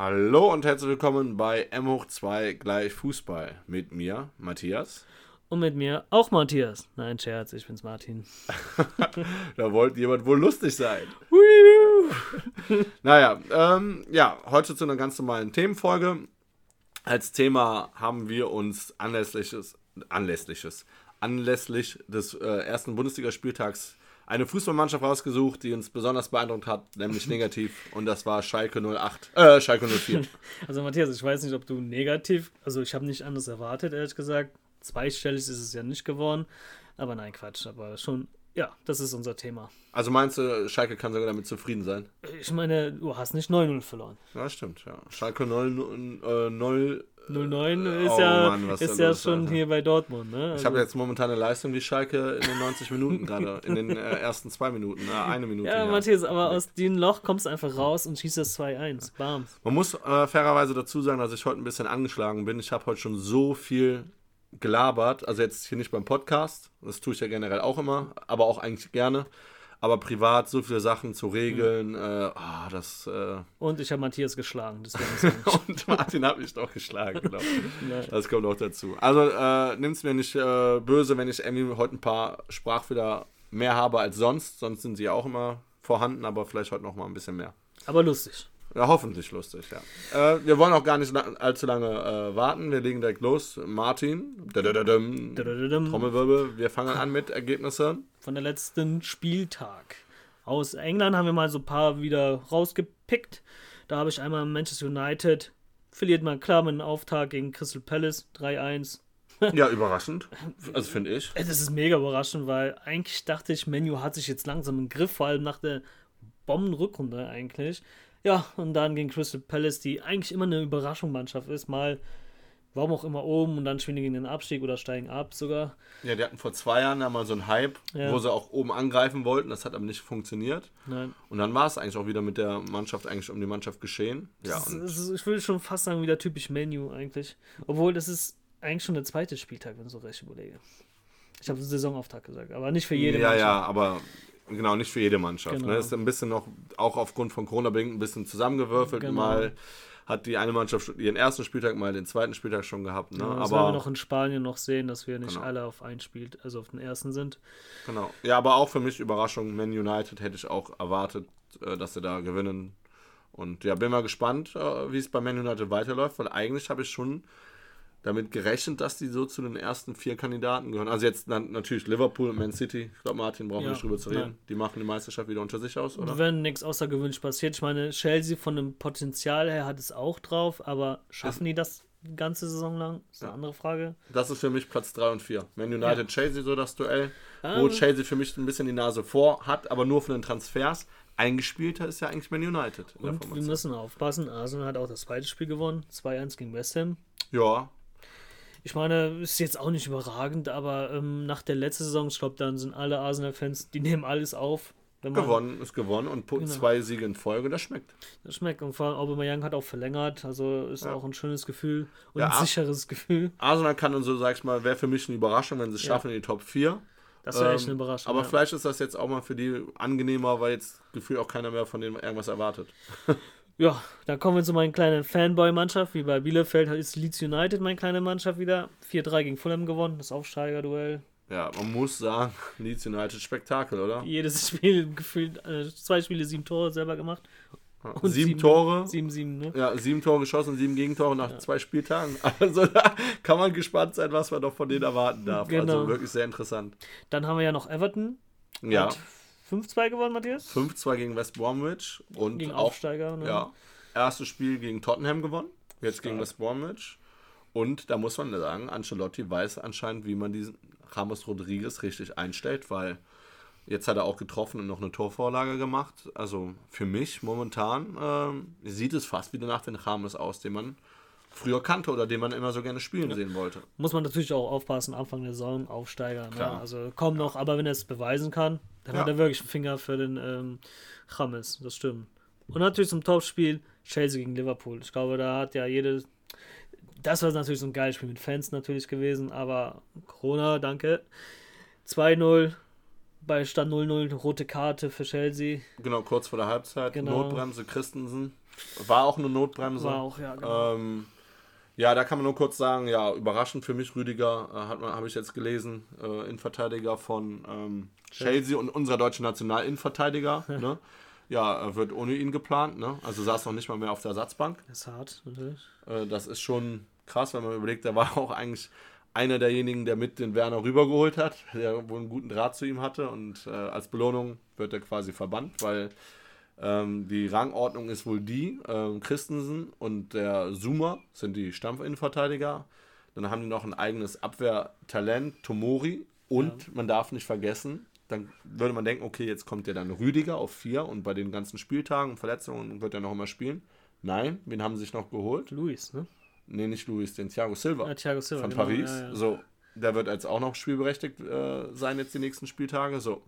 Hallo und herzlich willkommen bei M hoch 2 gleich Fußball. Mit mir, Matthias. Und mit mir auch Matthias. Nein, Scherz, ich bin's Martin. da wollte jemand wohl lustig sein. naja, ähm, ja, heute zu einer ganz normalen Themenfolge. Als Thema haben wir uns anlässliches, anlässliches, anlässlich des äh, ersten Bundesligaspieltags eine Fußballmannschaft rausgesucht, die uns besonders beeindruckt hat, nämlich negativ. Und das war Schalke 08, äh, Schalke 04. Also Matthias, ich weiß nicht, ob du negativ, also ich habe nicht anders erwartet, ehrlich gesagt. Zweistellig ist es ja nicht geworden. Aber nein, Quatsch. Aber schon, ja, das ist unser Thema. Also meinst du, Schalke kann sogar damit zufrieden sein? Ich meine, du hast nicht 9-0 verloren. Ja, stimmt, ja. Schalke 0, äh, 0 09 ist oh, ja, Mann, ist ja schon Alter. hier bei Dortmund. Ne? Also ich habe jetzt momentan eine Leistung wie Schalke in den 90 Minuten gerade, in den äh, ersten zwei Minuten, äh, eine Minute. Ja, ja. Matthias, aber aus dem Loch kommst du einfach raus und schießt das 2-1. Bam. Man muss äh, fairerweise dazu sagen, dass ich heute ein bisschen angeschlagen bin. Ich habe heute schon so viel gelabert, also jetzt hier nicht beim Podcast, das tue ich ja generell auch immer, aber auch eigentlich gerne aber privat so viele Sachen zu regeln, mhm. äh, oh, das. Äh und ich habe Matthias geschlagen, und Martin hat mich doch geschlagen, genau. das kommt auch dazu. Also äh, nimm es mir nicht äh, böse, wenn ich irgendwie heute ein paar Sprachfehler mehr habe als sonst. Sonst sind sie auch immer vorhanden, aber vielleicht heute noch mal ein bisschen mehr. Aber lustig. Ja, hoffentlich lustig, ja. Äh, wir wollen auch gar nicht allzu lange äh, warten. Wir legen direkt los. Martin, Trommelwirbel, wir fangen an mit Ergebnissen. Von der letzten Spieltag. Aus England haben wir mal so ein paar wieder rausgepickt. Da habe ich einmal Manchester United. Verliert mal klar mit einem Auftakt gegen Crystal Palace 3-1. ja, überraschend. Also finde ich. Das ist mega überraschend, weil eigentlich dachte ich, Menu hat sich jetzt langsam im Griff, vor allem nach der Bombenrückrunde eigentlich. Ja, und dann gegen Crystal Palace, die eigentlich immer eine Überraschungsmannschaft ist, mal warum auch immer oben und dann spielen die gegen den Abstieg oder steigen ab sogar. Ja, die hatten vor zwei Jahren ja mal so einen Hype, ja. wo sie auch oben angreifen wollten. Das hat aber nicht funktioniert. Nein. Und dann war es eigentlich auch wieder mit der Mannschaft eigentlich um die Mannschaft geschehen. Ja, ist, ist, ich würde schon fast sagen, wieder typisch Menu eigentlich. Obwohl das ist eigentlich schon der zweite Spieltag, wenn ich so recht überlege. Ich habe Saisonauftakt gesagt, aber nicht für jede ja, Mannschaft. Ja, ja, aber Genau, nicht für jede Mannschaft. Ne? Genau. Ne? Ist ein bisschen noch, auch aufgrund von Corona bedingt, ein bisschen zusammengewürfelt. Genau. Mal hat die eine Mannschaft ihren ersten Spieltag, mal den zweiten Spieltag schon gehabt. Ne? Ja, das aber wir noch in Spanien noch sehen, dass wir nicht genau. alle auf einen Spiel, also auf den ersten sind. Genau. Ja, aber auch für mich Überraschung. Man United hätte ich auch erwartet, äh, dass sie da gewinnen. Und ja, bin mal gespannt, äh, wie es bei Man United weiterläuft, weil eigentlich habe ich schon damit gerechnet, dass die so zu den ersten vier Kandidaten gehören. Also jetzt natürlich Liverpool und Man City. Ich glaube, Martin brauchen wir ja, nicht drüber zu reden. Nein. Die machen die Meisterschaft wieder unter sich aus, oder? Wenn nichts außergewöhnlich passiert. Ich meine, Chelsea von dem Potenzial her hat es auch drauf, aber schaffen die das die ganze Saison lang? Das ist eine ja. andere Frage. Das ist für mich Platz 3 und 4. Man United, ja. Chelsea, so das Duell. Ah. Wo Chelsea für mich ein bisschen die Nase vor hat, aber nur von den Transfers. Eingespielter ist ja eigentlich Man United. und wir müssen aufpassen. Arsenal hat auch das zweite Spiel gewonnen. 2-1 gegen West Ham. Ja, ich meine, ist jetzt auch nicht überragend, aber ähm, nach der letzten Saison, ich glaube, dann sind alle Arsenal-Fans, die nehmen alles auf. gewonnen ist gewonnen und genau. zwei Siege in Folge, das schmeckt. Das schmeckt und vor allem Aubameyang hat auch verlängert, also ist ja. auch ein schönes Gefühl und ja, ein sicheres Gefühl. Arsenal kann und so, sag ich mal, wäre für mich eine Überraschung, wenn sie es ja. schaffen in die Top 4. Das wäre ähm, echt eine Überraschung. Aber vielleicht ist das jetzt auch mal für die angenehmer, weil jetzt gefühlt auch keiner mehr von denen irgendwas erwartet. Ja, da kommen wir zu meiner kleinen Fanboy-Mannschaft. Wie bei Bielefeld ist Leeds United meine kleine Mannschaft wieder. 4-3 gegen Fulham gewonnen, das Aufsteiger-Duell. Ja, man muss sagen, Leeds United Spektakel, oder? Jedes Spiel gefühlt, äh, zwei Spiele, sieben Tore selber gemacht. Sieben, sieben Tore. Sieben, sieben, ne? Ja, sieben Tore geschossen, sieben Gegentore nach ja. zwei Spieltagen. Also da kann man gespannt sein, was man noch von denen erwarten darf. Also genau. Also wirklich sehr interessant. Dann haben wir ja noch Everton. Ja. 5-2 gewonnen, Matthias? 5-2 gegen West Bromwich. Und gegen auch, Aufsteiger, ne? Ja. Erstes Spiel gegen Tottenham gewonnen. Jetzt Stark. gegen West Bromwich. Und da muss man sagen, Ancelotti weiß anscheinend, wie man diesen Ramos Rodriguez richtig einstellt, weil jetzt hat er auch getroffen und noch eine Torvorlage gemacht. Also für mich momentan äh, sieht es fast wieder nach den Ramos aus, den man früher kannte oder den man immer so gerne spielen ja. sehen wollte. Muss man natürlich auch aufpassen, Anfang der Saison, Aufsteiger. Ne? Also kaum noch, aber wenn er es beweisen kann, dann ja. hat er wirklich einen Finger für den ähm, James, das stimmt. Und natürlich zum Topspiel Chelsea gegen Liverpool. Ich glaube, da hat ja jede. Das war natürlich so ein geiles Spiel mit Fans natürlich gewesen, aber Corona, danke. 2-0 bei Stand 0-0, rote Karte für Chelsea. Genau, kurz vor der Halbzeit. Genau. Notbremse Christensen. war auch eine Notbremse. War auch, ja, genau. Ähm, ja, da kann man nur kurz sagen, ja, überraschend für mich, Rüdiger, äh, hat man, habe ich jetzt gelesen, äh, Innenverteidiger von ähm, Chelsea und unserer deutschen Nationalinnenverteidiger, ne? Ja, äh, wird ohne ihn geplant, ne? Also saß noch nicht mal mehr auf der Ersatzbank. Das ist hart, natürlich. Äh, das ist schon krass, wenn man überlegt, der war auch eigentlich einer derjenigen, der mit den Werner rübergeholt hat, der wohl einen guten Draht zu ihm hatte und äh, als Belohnung wird er quasi verbannt, weil ähm, die Rangordnung ist wohl die, ähm, Christensen und der Zuma sind die Stampfinnenverteidiger. Dann haben die noch ein eigenes Abwehrtalent, Tomori. Und ja. man darf nicht vergessen, dann würde man denken, okay, jetzt kommt ja dann Rüdiger auf vier und bei den ganzen Spieltagen und Verletzungen wird er noch immer spielen. Nein, wen haben sie sich noch geholt? Luis, ne? Nee, nicht Luis, den Thiago Silva. Ja, Thiago Silva von genau, Paris. Ja, ja. So, der wird jetzt auch noch spielberechtigt äh, sein jetzt die nächsten Spieltage. So.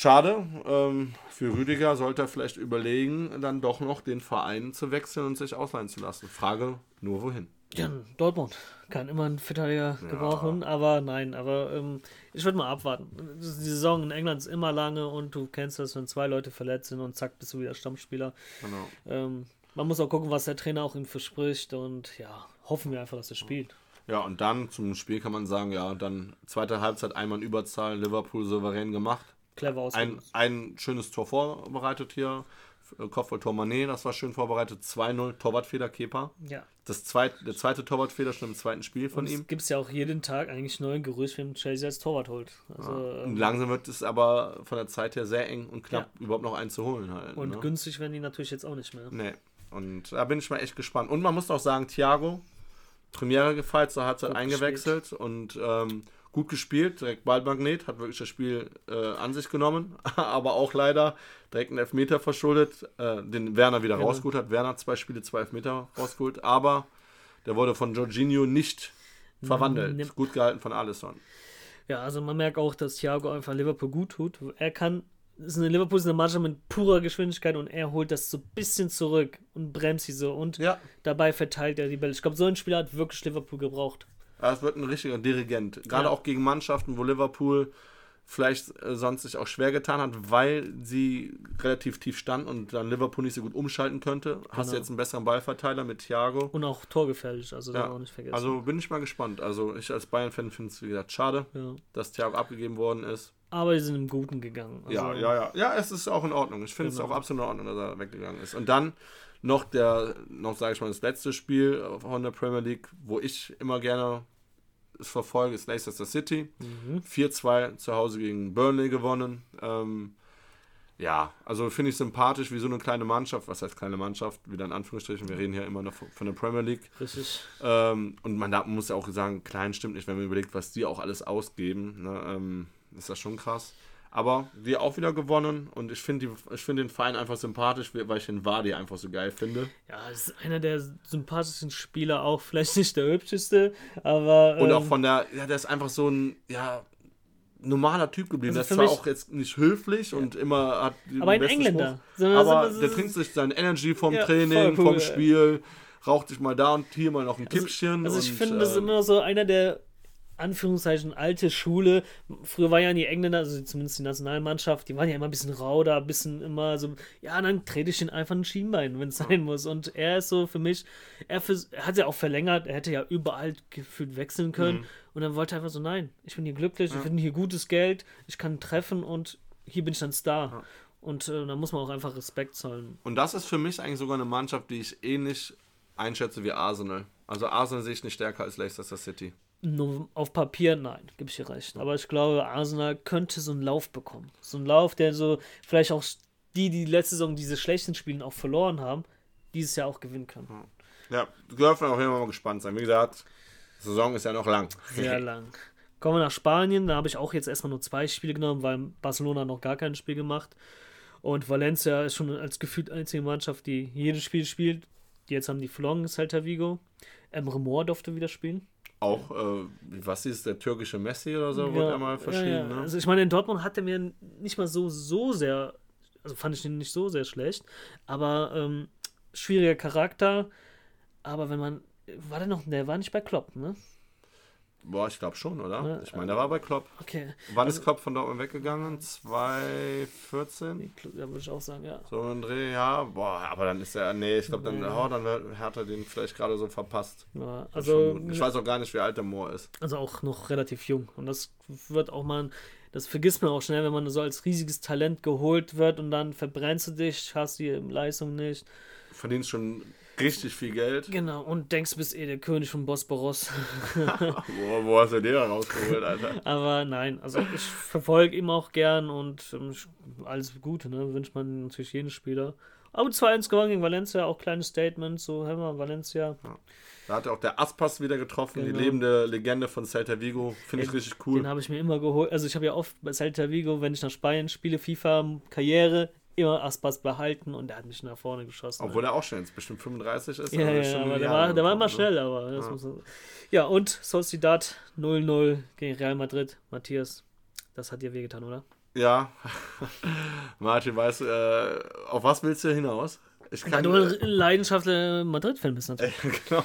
Schade. Ähm, für Rüdiger sollte er vielleicht überlegen, dann doch noch den Verein zu wechseln und sich ausleihen zu lassen. Frage nur wohin. Ja, Dortmund kann immer einen Verteidiger ja. gebrauchen, aber nein, aber ähm, ich würde mal abwarten. Die Saison in England ist immer lange und du kennst das, wenn zwei Leute verletzt sind und zack, bist du wieder Stammspieler. Genau. Ähm, man muss auch gucken, was der Trainer auch ihm verspricht und ja, hoffen wir einfach, dass er spielt. Ja, und dann zum Spiel kann man sagen, ja, dann zweite Halbzeit einmal in Überzahl, Liverpool souverän gemacht. Clever aus. Ein, ein schönes Tor vorbereitet hier. Kopfballtor Mané, das war schön vorbereitet. 2-0, Torwartfeder, Kepa. Ja. Das zweite, der zweite Torwartfeder schon im zweiten Spiel von ihm. Gibt es ja auch jeden Tag eigentlich neuen Gerücht, wenn Chelsea als Torwart holt. Also, ja. ähm, langsam wird es aber von der Zeit her sehr eng und knapp, ja. überhaupt noch einen zu holen halt. Und ne? günstig werden die natürlich jetzt auch nicht mehr. Nee. Und da bin ich mal echt gespannt. Und man muss auch sagen, Thiago, Premiere gefeiert, zur Halbzeit eingewechselt gespielt. und ähm, gut gespielt, direkt Ballmagnet, hat wirklich das Spiel äh, an sich genommen, aber auch leider direkt einen Elfmeter verschuldet, äh, den Werner wieder ja. rausgeholt hat. Werner zwei Spiele, zwei Elfmeter rausgeholt, aber der wurde von Jorginho nicht verwandelt. Mhm. Gut gehalten von Alisson. Ja, also man merkt auch, dass Thiago einfach Liverpool gut tut. Er kann, ist eine Liverpool ist eine Mannschaft mit purer Geschwindigkeit und er holt das so ein bisschen zurück und bremst sie so und ja. dabei verteilt er die Bälle. Ich glaube, so ein Spieler hat wirklich Liverpool gebraucht. Es wird ein richtiger Dirigent. Gerade ja. auch gegen Mannschaften, wo Liverpool vielleicht äh, sonst sich auch schwer getan hat, weil sie relativ tief stand und dann Liverpool nicht so gut umschalten könnte. Genau. Hast du jetzt einen besseren Ballverteiler mit Thiago. Und auch torgefährlich, also ja. auch nicht vergessen. Also bin ich mal gespannt. Also ich als Bayern-Fan finde es, wie gesagt, schade, ja. dass Thiago abgegeben worden ist. Aber die sind im Guten gegangen. Also ja, ja, ja. Ja, es ist auch in Ordnung. Ich finde genau. es auch absolut in Ordnung, dass er weggegangen ist. Und dann noch der, noch sage ich mal, das letzte Spiel von der Premier League, wo ich immer gerne verfolge, ist Leicester City. Mhm. 4-2 zu Hause gegen Burnley gewonnen. Ähm, ja, also finde ich sympathisch, wie so eine kleine Mannschaft, was heißt kleine Mannschaft, wieder in Anführungsstrichen, wir reden hier immer noch von der Premier League. Richtig. Ähm, und man muss ja auch sagen, klein stimmt nicht, wenn man überlegt, was die auch alles ausgeben. Ne, ähm, ist das schon krass. Aber wir auch wieder gewonnen und ich finde find den Verein einfach sympathisch, weil ich den Wadi einfach so geil finde. Ja, das ist einer der sympathischsten Spieler, auch vielleicht nicht der hübscheste, aber. Ähm, und auch ähm, von der, ja, der ist einfach so ein, ja, normaler Typ geblieben. Also der ist zwar auch jetzt nicht höflich ja. und immer hat. Aber ein Engländer. Spruch, aber der trinkt sich seine Energy vom ja, Training, cool, vom Spiel, raucht sich mal da und hier mal noch ein also, Kippchen. Also ich und, finde, das ist ähm, immer so einer der Anführungszeichen alte Schule. Früher war ja die Engländer, also zumindest die Nationalmannschaft, die waren ja immer ein bisschen rau da, ein bisschen immer so, ja, dann trete ich ihn einfach ein Schienbein, wenn es sein muss. Und er ist so für mich, er, für, er hat ja auch verlängert, er hätte ja überall gefühlt wechseln können. Mhm. Und dann wollte er einfach so, nein, ich bin hier glücklich, ja. ich finde hier gutes Geld, ich kann treffen und hier bin ich dann Star. Ja. Und äh, da muss man auch einfach Respekt zollen. Und das ist für mich eigentlich sogar eine Mannschaft, die ich ähnlich einschätze wie Arsenal. Also Arsenal sehe ich nicht stärker als Leicester City. Nur auf Papier, nein, gebe ich dir recht. Aber ich glaube, Arsenal könnte so einen Lauf bekommen. So einen Lauf, der so vielleicht auch die, die letzte Saison diese schlechten Spiele auch verloren haben, dieses Jahr auch gewinnen können. Ja, du dürfen auch immer mal gespannt sein. Wie gesagt, die Saison ist ja noch lang. Sehr lang. Kommen wir nach Spanien, da habe ich auch jetzt erstmal nur zwei Spiele genommen, weil Barcelona noch gar kein Spiel gemacht. Und Valencia ist schon als gefühlt einzige Mannschaft, die jedes Spiel spielt. Jetzt haben die verloren, Celta Vigo. Emre Moore durfte wieder spielen. Auch, äh, was ist der türkische Messi oder so, ja, wurde er mal verschrieben. Ja, ja. Ne? Also ich meine, in Dortmund hat er mir nicht mal so, so sehr, also fand ich ihn nicht so sehr schlecht, aber ähm, schwieriger Charakter. Aber wenn man, war der noch, der war nicht bei Klopp, ne? Boah, ich glaube schon, oder? Ja, ich meine, der war bei Klopp. Okay. Wann also, ist Klopp von Dortmund weggegangen? 2014? Ja, würde ich auch sagen, ja. So ein Dreh, ja. Boah, aber dann ist er, nee, ich glaube, dann, oh, dann hat er den vielleicht gerade so verpasst. Ja, also, ich weiß auch gar nicht, wie alt der Moor ist. Also auch noch relativ jung. Und das wird auch mal, das vergisst man auch schnell, wenn man so als riesiges Talent geholt wird und dann verbrennst du dich, hast die Leistung nicht. Verdienst schon richtig viel Geld. Genau, und denkst, du bist eh der König von Bosporos. wo, wo hast du den da rausgeholt, Alter? Aber nein, also ich verfolge ihn auch gern und ähm, alles Gute, ne? Wünscht man natürlich jeden Spieler. Aber 2-1 gewonnen gegen Valencia, auch kleines Statement, so haben wir Valencia. Ja. Da hat auch der Aspas wieder getroffen, genau. die lebende Legende von Celta Vigo. Finde ich richtig cool. Den habe ich mir immer geholt. Also ich habe ja oft bei Celta Vigo, wenn ich nach Spanien spiele, FIFA, Karriere, immer Aspas behalten und der hat mich nach vorne geschossen. Obwohl er auch schon jetzt bestimmt 35 ist. Ja, ja, aber der war, der war immer ne? schnell, aber ja. Muss, ja, und Sociedad 0-0 gegen Real Madrid. Matthias, das hat dir wehgetan, oder? Ja. Martin, weißt du, äh, auf was willst du hinaus? Ich kann, ja, du ein leidenschaftlicher Madrid-Fan bist natürlich. genau.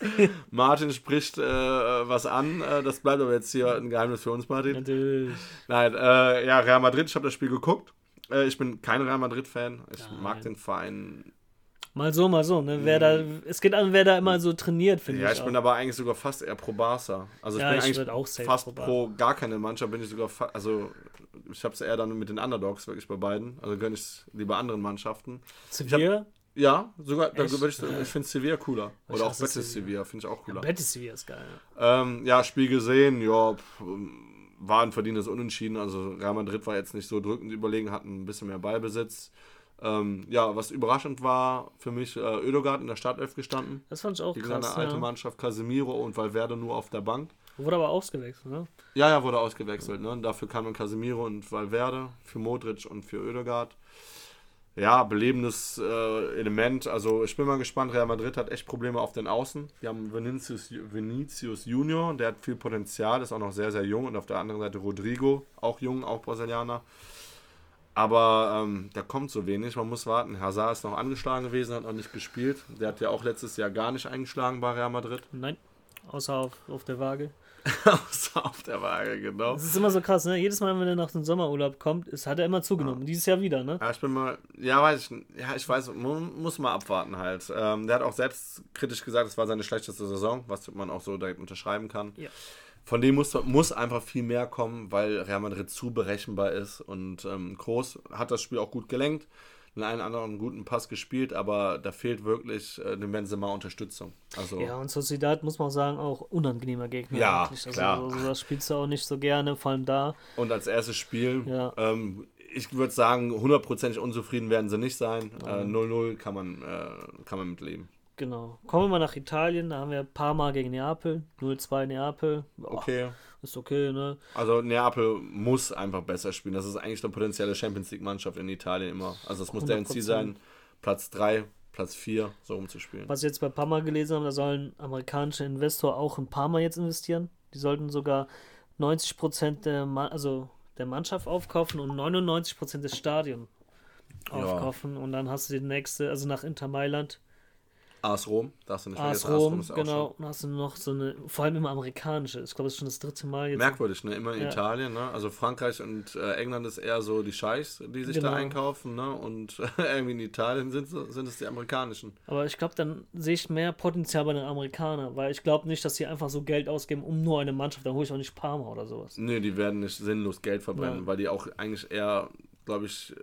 Martin spricht äh, was an. Äh, das bleibt aber jetzt hier ein Geheimnis für uns, Martin. Natürlich. Nein, äh, ja, Real Madrid, ich habe das Spiel geguckt. Äh, ich bin kein Real Madrid-Fan. Ich Nein. mag den Verein. Mal so, mal so. Ne? Wer da, mhm. es geht an, wer da immer so trainiert, finde ja, ich. Ja, ich bin aber eigentlich sogar fast eher pro Barca. Also ich ja, bin ich eigentlich auch fast pro, pro, gar keine Mannschaft, bin ich sogar also ich habe es eher dann mit den Underdogs wirklich bei beiden. Also gönne ich es lieber anderen Mannschaften. Sevilla? Ja, sogar, da ich, ich, ich finde Sevilla cooler. Oder auch Betis Sevilla, finde ich auch cooler. Ja, Betis Sevilla ist geil. Ähm, ja, Spiel gesehen, ja, war ein verdientes Unentschieden. Also Real Madrid war jetzt nicht so drückend überlegen, hatten ein bisschen mehr Ballbesitz. Ähm, ja, was überraschend war für mich, äh, Ödogard in der Startelf gestanden. Das fand ich auch Gegen krass. seine alte ja. Mannschaft, Casemiro und Valverde nur auf der Bank. Wurde aber ausgewechselt, ne? Ja, ja, wurde ausgewechselt. Ne? Dafür kamen Casemiro und Valverde, für Modric und für Ödegard. Ja, belebendes äh, Element. Also ich bin mal gespannt. Real Madrid hat echt Probleme auf den Außen. Wir haben Vinicius, Vinicius Junior, der hat viel Potenzial, ist auch noch sehr, sehr jung. Und auf der anderen Seite Rodrigo, auch jung, auch Brasilianer. Aber ähm, da kommt so wenig, man muss warten. Hazard ist noch angeschlagen gewesen, hat noch nicht gespielt. Der hat ja auch letztes Jahr gar nicht eingeschlagen bei Real Madrid. Nein, außer auf, auf der Waage. Außer auf der Waage, genau. Das ist immer so krass, ne? Jedes Mal, wenn er nach dem Sommerurlaub kommt, ist, hat er immer zugenommen. Ja. Dieses Jahr wieder, ne? Ja, ich bin mal, ja, weiß ich, ja, ich weiß, muss mal abwarten halt. Ähm, der hat auch selbst kritisch gesagt, es war seine schlechteste Saison, was man auch so direkt unterschreiben kann. Ja. Von dem muss, muss einfach viel mehr kommen, weil Real Madrid zu berechenbar ist und ähm, Groß hat das Spiel auch gut gelenkt den einen anderen guten Pass gespielt, aber da fehlt wirklich äh, dem Benzema Unterstützung. Also, ja, und Sociedad muss man sagen, auch unangenehmer Gegner. Ja. Also, klar. Also, das spielst du auch nicht so gerne, vor allem da. Und als erstes Spiel, ja. ähm, ich würde sagen, hundertprozentig unzufrieden werden sie nicht sein. 0-0 äh, kann, man, äh, kann man mitleben. Genau. Kommen wir mal nach Italien, da haben wir Parma gegen Neapel, 0-2 Neapel. Boah. Okay ist okay, ne? Also Neapel muss einfach besser spielen. Das ist eigentlich eine potenzielle Champions League-Mannschaft in Italien immer. Also es muss deren Ziel sein, Platz 3, Platz 4 so umzuspielen. Was ich jetzt bei Parma gelesen habe, da sollen amerikanische Investor auch in Parma jetzt investieren. Die sollten sogar 90% der, Ma also der Mannschaft aufkaufen und 99% des Stadions aufkaufen. Ja. Und dann hast du die nächste, also nach Inter Mailand, AS Rom, darfst du nicht AS Rom, AS Rom genau. Und hast du noch so eine, vor allem immer amerikanische. Ich glaube, das ist schon das dritte Mal jetzt. Merkwürdig, ne? Immer in ja. Italien, ne? Also Frankreich und äh, England ist eher so die Scheichs, die sich genau. da einkaufen, ne? Und irgendwie in Italien sind, sind es die amerikanischen. Aber ich glaube, dann sehe ich mehr Potenzial bei den Amerikanern, weil ich glaube nicht, dass sie einfach so Geld ausgeben, um nur eine Mannschaft. Dann hole ich auch nicht Parma oder sowas. Nee, die werden nicht sinnlos Geld verbrennen, ja. weil die auch eigentlich eher glaube ich,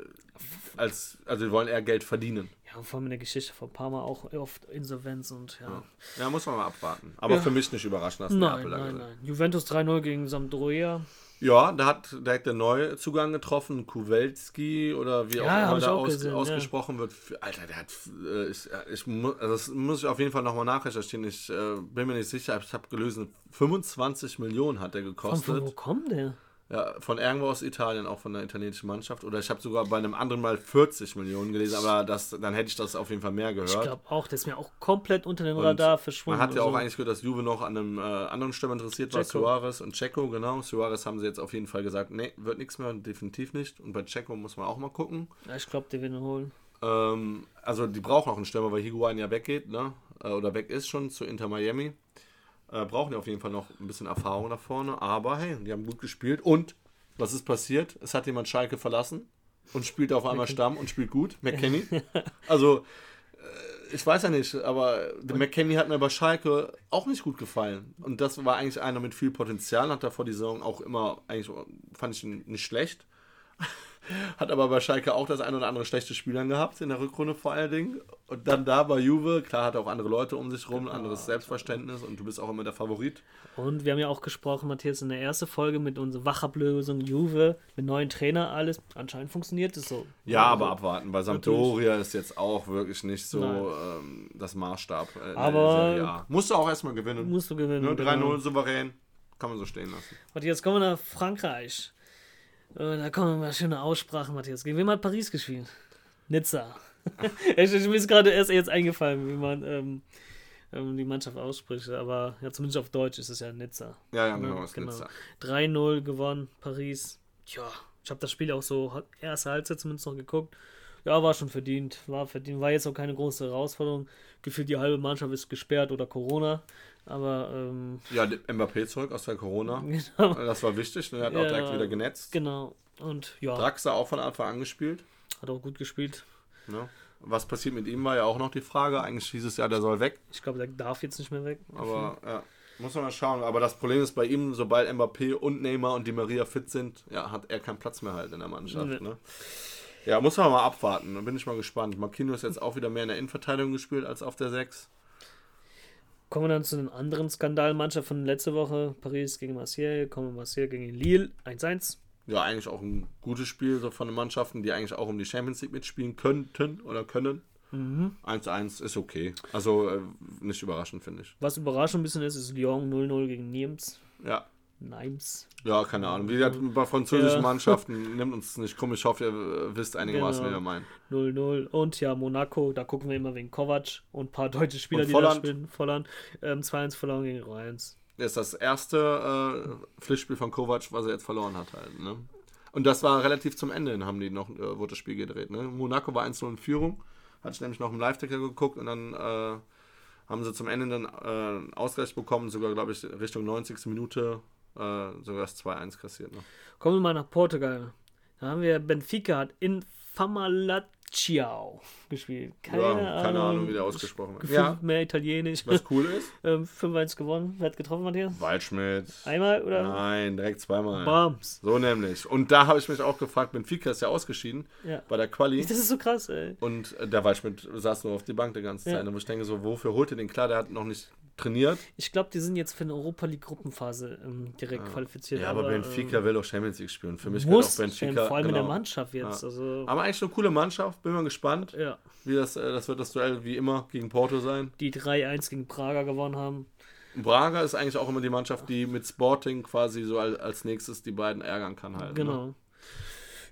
als, also die wollen eher Geld verdienen. Ja, und vor allem in der Geschichte von Parma auch oft Insolvenz und ja. Ja, ja muss man mal abwarten. Aber ja. für mich nicht überraschend, dass nein, Neapel nein, nein. Juventus 3-0 gegen Sampdoria. Ja, da hat direkt der Neuzugang getroffen, Kuwelski oder wie ja, auch immer da aus, gesehen, ausgesprochen ja. wird. Alter, der hat, äh, ich, ich muss, also das muss ich auf jeden Fall nochmal nachrecherchieren. Ich äh, bin mir nicht sicher, ich habe gelesen, 25 Millionen hat der gekostet. Von, von wo kommt der? Ja, von irgendwo aus Italien, auch von der italienischen Mannschaft. Oder ich habe sogar bei einem anderen Mal 40 Millionen gelesen, aber das, dann hätte ich das auf jeden Fall mehr gehört. Ich glaube auch, das ist mir auch komplett unter den Radar verschwunden. Man hat ja auch so. eigentlich gehört, dass Juve noch an einem äh, anderen Stürmer interessiert war, Suarez und Checo, genau. Suarez haben sie jetzt auf jeden Fall gesagt, nee, wird nichts mehr, definitiv nicht. Und bei Checo muss man auch mal gucken. Ja, ich glaube, die werden holen. Ähm, also die brauchen auch einen Stürmer, weil Higuain ja weggeht, ne? Äh, oder weg ist schon zu Inter Miami. Äh, brauchen ja auf jeden Fall noch ein bisschen Erfahrung da vorne. Aber hey, die haben gut gespielt. Und was ist passiert? Es hat jemand Schalke verlassen und spielt auf einmal Stamm und spielt gut. McKenny. Also, äh, ich weiß ja nicht, aber der McKenny hat mir bei Schalke auch nicht gut gefallen. Und das war eigentlich einer mit viel Potenzial. Hat davor die Saison auch immer, eigentlich fand ich ihn nicht schlecht. Hat aber bei Schalke auch das ein oder andere schlechte Spiel gehabt, in der Rückrunde vor allen Dingen. Und dann da bei Juve, klar hat er auch andere Leute um sich rum, ein anderes Selbstverständnis und du bist auch immer der Favorit. Und wir haben ja auch gesprochen, Matthias, in der ersten Folge mit unserer Wachablösung Juve, mit neuen Trainer, alles. Anscheinend funktioniert es so. Ja, also, aber abwarten, weil Sampdoria ist jetzt auch wirklich nicht so ähm, das Maßstab. Äh, aber ja. musst du auch erstmal gewinnen. Musst du gewinnen. Ne, 3-0 genau. souverän, kann man so stehen lassen. Matthias, kommen wir nach Frankreich. Äh, da kommen mal schöne Aussprachen, Matthias. Gegen wem hat Paris gespielt? Nizza. ich, mir ist gerade erst jetzt eingefallen, wie man ähm, ähm, die Mannschaft ausspricht. Aber ja, zumindest auf Deutsch ist es ja Nizza. Ja, ja, genau. Genau. 3-0 gewonnen, Paris. Tja, ich habe das Spiel auch so erste Halbzeit zumindest noch geguckt. Ja, war schon verdient. War verdient. War jetzt auch keine große Herausforderung. Gefühlt die halbe Mannschaft ist gesperrt oder Corona. Aber. Ähm, ja, Mbappé zurück aus der Corona. Genau. Das war wichtig. Ne? Er hat ja, auch direkt wieder genetzt. Genau. Und ja. Draxler auch von Anfang an gespielt. Hat auch gut gespielt. Ja. Was passiert mit ihm, war ja auch noch die Frage. Eigentlich hieß es ja, der soll weg. Ich glaube, der darf jetzt nicht mehr weg. Aber ja, muss man mal schauen. Aber das Problem ist bei ihm, sobald Mbappé und Neymar und die Maria fit sind, ja, hat er keinen Platz mehr halt in der Mannschaft. Nee. Ne? Ja, muss man mal abwarten. Da bin ich mal gespannt. Marquinhos ist jetzt auch wieder mehr in der Innenverteidigung gespielt als auf der 6. Kommen wir dann zu den anderen Skandalmannschaft von letzter Woche. Paris gegen Marseille, kommen Marseille gegen Lille 1-1. Ja, eigentlich auch ein gutes Spiel so von den Mannschaften, die eigentlich auch um die Champions League mitspielen könnten oder können. 1-1 mhm. ist okay. Also äh, nicht überraschend, finde ich. Was überraschend ein bisschen ist, ist Lyon 0-0 gegen Niems. Ja, Nimes. Ja, keine Ahnung. Wie gesagt, bei französischen ja. Mannschaften nimmt uns nicht krumm. Ich hoffe, ihr wisst einigermaßen, genau. wie wir meinen. 0-0. Und ja, Monaco, da gucken wir immer wegen Kovac und ein paar deutsche Spieler, die da spielen. Volland. Ähm, 2-1 verloren gegen Rheins. Das ist das erste äh, Pflichtspiel von Kovac, was er jetzt verloren hat halt. Ne? Und das war relativ zum Ende, haben die noch, äh, wurde das Spiel gedreht. Ne? Monaco war 1-0 in Führung. Hatte ich nämlich noch im Live-Ticker geguckt und dann äh, haben sie zum Ende dann äh, Ausgleich bekommen, sogar, glaube ich, Richtung 90. Minute äh, sogar das 2-1 kassiert noch. Kommen wir mal nach Portugal. Da haben wir Benfica hat in Famalacciao gespielt. Keine, ja, keine Ahnung, Ahnung, wie der ausgesprochen wird. Ja. Mehr Italienisch. Was cool ist? ähm, 5-1 gewonnen. Wer hat getroffen, Matthias? Waldschmidt. Einmal oder? Nein, direkt zweimal. Bams. So nämlich. Und da habe ich mich auch gefragt, Benfica ist ja ausgeschieden ja. bei der Quali. Das ist so krass, ey. Und äh, der Waldschmidt saß nur auf die Bank die ganze Zeit. Ja. Und ich denke so, wofür holt ihr den klar? Der hat noch nicht trainiert. Ich glaube, die sind jetzt für eine Europa League Gruppenphase ähm, direkt ja. qualifiziert. Ja, aber, aber Benfica äh, will auch Champions League spielen. Für mich muss auch Benfica. Vor allem genau. in der genau. Mannschaft jetzt. Ja. Also aber eigentlich eine coole Mannschaft. Bin mal gespannt. Ja. Wie das, äh, das wird das Duell wie immer gegen Porto sein. Die 3-1 gegen Prager gewonnen haben. Braga ist eigentlich auch immer die Mannschaft, die mit Sporting quasi so als nächstes die beiden ärgern kann halt. Ne? Genau. Ne?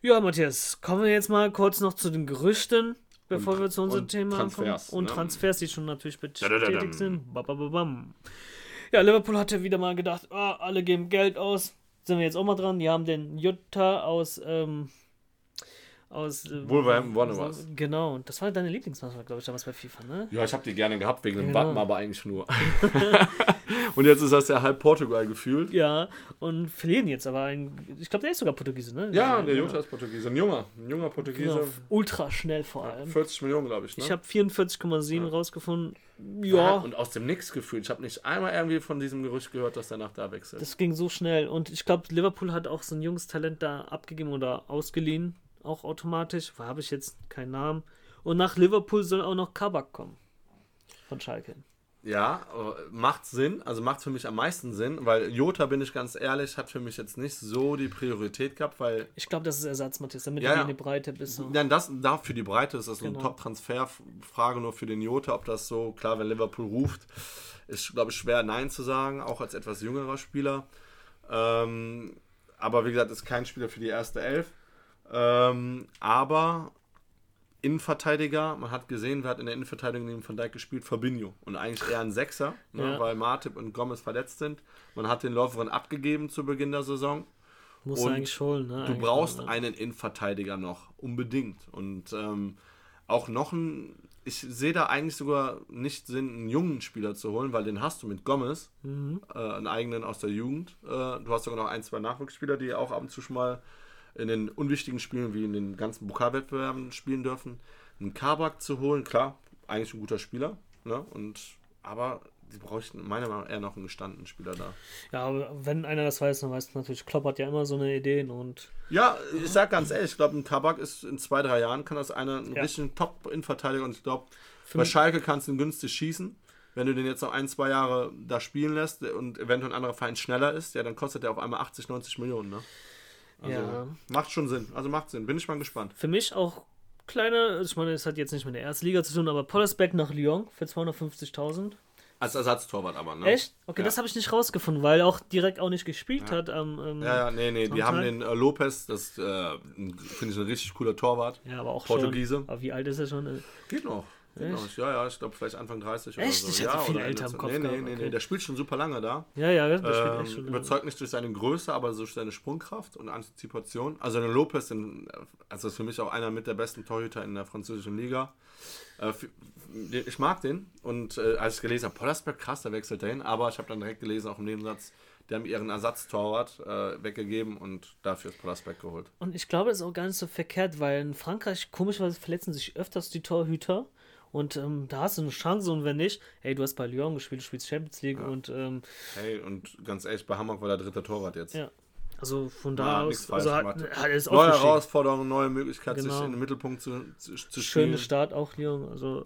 Ja, Matthias, kommen wir jetzt mal kurz noch zu den Gerüchten. Bevor und, wir zu unserem Thema Transfers, kommen. Und ne? Transfers, die schon natürlich bestätigt sind. Babababam. Ja, Liverpool hatte wieder mal gedacht, oh, alle geben Geld aus. Sind wir jetzt auch mal dran. Die haben den Jutta aus. Ähm, aus äh, Wolverhampton Wanderers. Genau, das war deine Lieblingsmannschaft, glaube ich, damals bei FIFA, ne? Ja, ich habe die gerne gehabt, wegen dem genau. Wappen, aber eigentlich nur. und jetzt ist das ja halb Portugal gefühlt. Ja, und verlieren jetzt aber ein. Ich glaube, der ist sogar Portugiese, ne? Ja, der Jutta ist Portugiese. Ein junger, ein junger Portugiese. Genau, ultra schnell vor allem. 40 Millionen, glaube ich, ne? Ich habe 44,7 ja. rausgefunden. Ja. Und aus dem Nix gefühlt. Ich habe nicht einmal irgendwie von diesem Gerücht gehört, dass der nach da wechselt. Das ging so schnell. Und ich glaube, Liverpool hat auch so ein junges Talent da abgegeben oder ausgeliehen auch automatisch. Habe ich jetzt keinen Namen. Und nach Liverpool soll auch noch Kabak kommen. Von Schalke. Ja, macht Sinn, also macht für mich am meisten Sinn, weil Jota, bin ich ganz ehrlich, hat für mich jetzt nicht so die Priorität gehabt, weil. Ich glaube, das ist Ersatz, Matthias, damit ja, du in die Breite bist. So. Nein, das da für die Breite ist das genau. eine Top-Transfer-Frage nur für den Jota, ob das so, klar, wenn Liverpool ruft, ist, glaube ich, schwer Nein zu sagen, auch als etwas jüngerer Spieler. Ähm, aber wie gesagt, ist kein Spieler für die erste Elf. Ähm, aber Innenverteidiger, man hat gesehen, wer hat in der Innenverteidigung neben Van Dijk gespielt? Fabinho. Und eigentlich eher ein Sechser, ne, ja. weil Martip und Gomez verletzt sind. Man hat den Läuferin abgegeben zu Beginn der Saison. Muss eigentlich holen, ne? Du brauchst einen Innenverteidiger noch, unbedingt. Und ähm, auch noch ein. Ich sehe da eigentlich sogar nicht Sinn, einen jungen Spieler zu holen, weil den hast du mit Gomez, mhm. äh, einen eigenen aus der Jugend. Äh, du hast sogar noch ein, zwei Nachwuchsspieler, die auch ab und zu schon mal in den unwichtigen Spielen wie in den ganzen Pokalwettbewerben spielen dürfen. Einen Kabak zu holen, klar, eigentlich ein guter Spieler. Ne? Und, aber sie bräuchten meiner Meinung nach eher noch einen gestandenen Spieler da. Ja, aber wenn einer das weiß, dann weiß natürlich, Klopp hat ja immer so eine Ideen und. Ja, ich sag ganz ehrlich, ich glaube, ein Kabak ist in zwei, drei Jahren kann das einer ein ja. bisschen Top-Innenverteidiger und ich glaube, bei Schalke kannst du ihn günstig schießen. Wenn du den jetzt noch ein, zwei Jahre da spielen lässt und eventuell ein anderer Verein schneller ist, ja, dann kostet der auf einmal 80, 90 Millionen, ne? Also ja. macht schon Sinn. Also macht Sinn. Bin ich mal gespannt. Für mich auch kleine, ich meine, es hat jetzt nicht mit der ersten Liga zu tun, aber Pollersbeck nach Lyon für 250.000. Als Ersatztorwart aber, ne? Echt? Okay, ja. das habe ich nicht rausgefunden, weil er auch direkt auch nicht gespielt ja. hat. Am, ähm, ja, ja, nee, nee. Die haben den äh, Lopez, das äh, finde ich ein richtig cooler Torwart. Ja, aber auch Portugiese. Schon, aber wie alt ist er schon? Geht noch. Genau. Ja, ja, ich glaube vielleicht Anfang 30 Echt? oder so. Ich ja, viel älter im Kopf. Nee, nee, nee, okay. nee, der spielt schon super lange da. Ja, ja, der spielt ähm, echt schon Überzeugt nicht durch seine Größe, aber durch seine Sprungkraft und Antizipation. Also der Lopez, also ist für mich auch einer mit der besten Torhüter in der französischen Liga. Äh, ich mag den und äh, als ich gelesen habe, Pollersberg, krass, der wechselt dahin, aber ich habe dann direkt gelesen, auch im Nebensatz, die haben ihren Ersatztorwart äh, weggegeben und dafür ist Pollersberg geholt. Und ich glaube, das ist auch gar nicht so verkehrt, weil in Frankreich komischerweise verletzen sich öfters die Torhüter. Und ähm, da hast du eine Chance und wenn nicht, hey, du hast bei Lyon gespielt, du spielst Champions League ja. und ähm, Hey, und ganz ehrlich, bei Hamburg war der dritte Torwart jetzt. Ja. Also von da aus, also hat, hat neue Herausforderungen, neue Möglichkeit, genau. sich in den Mittelpunkt zu, zu, zu spielen. Schöner Start auch, Lyon. Also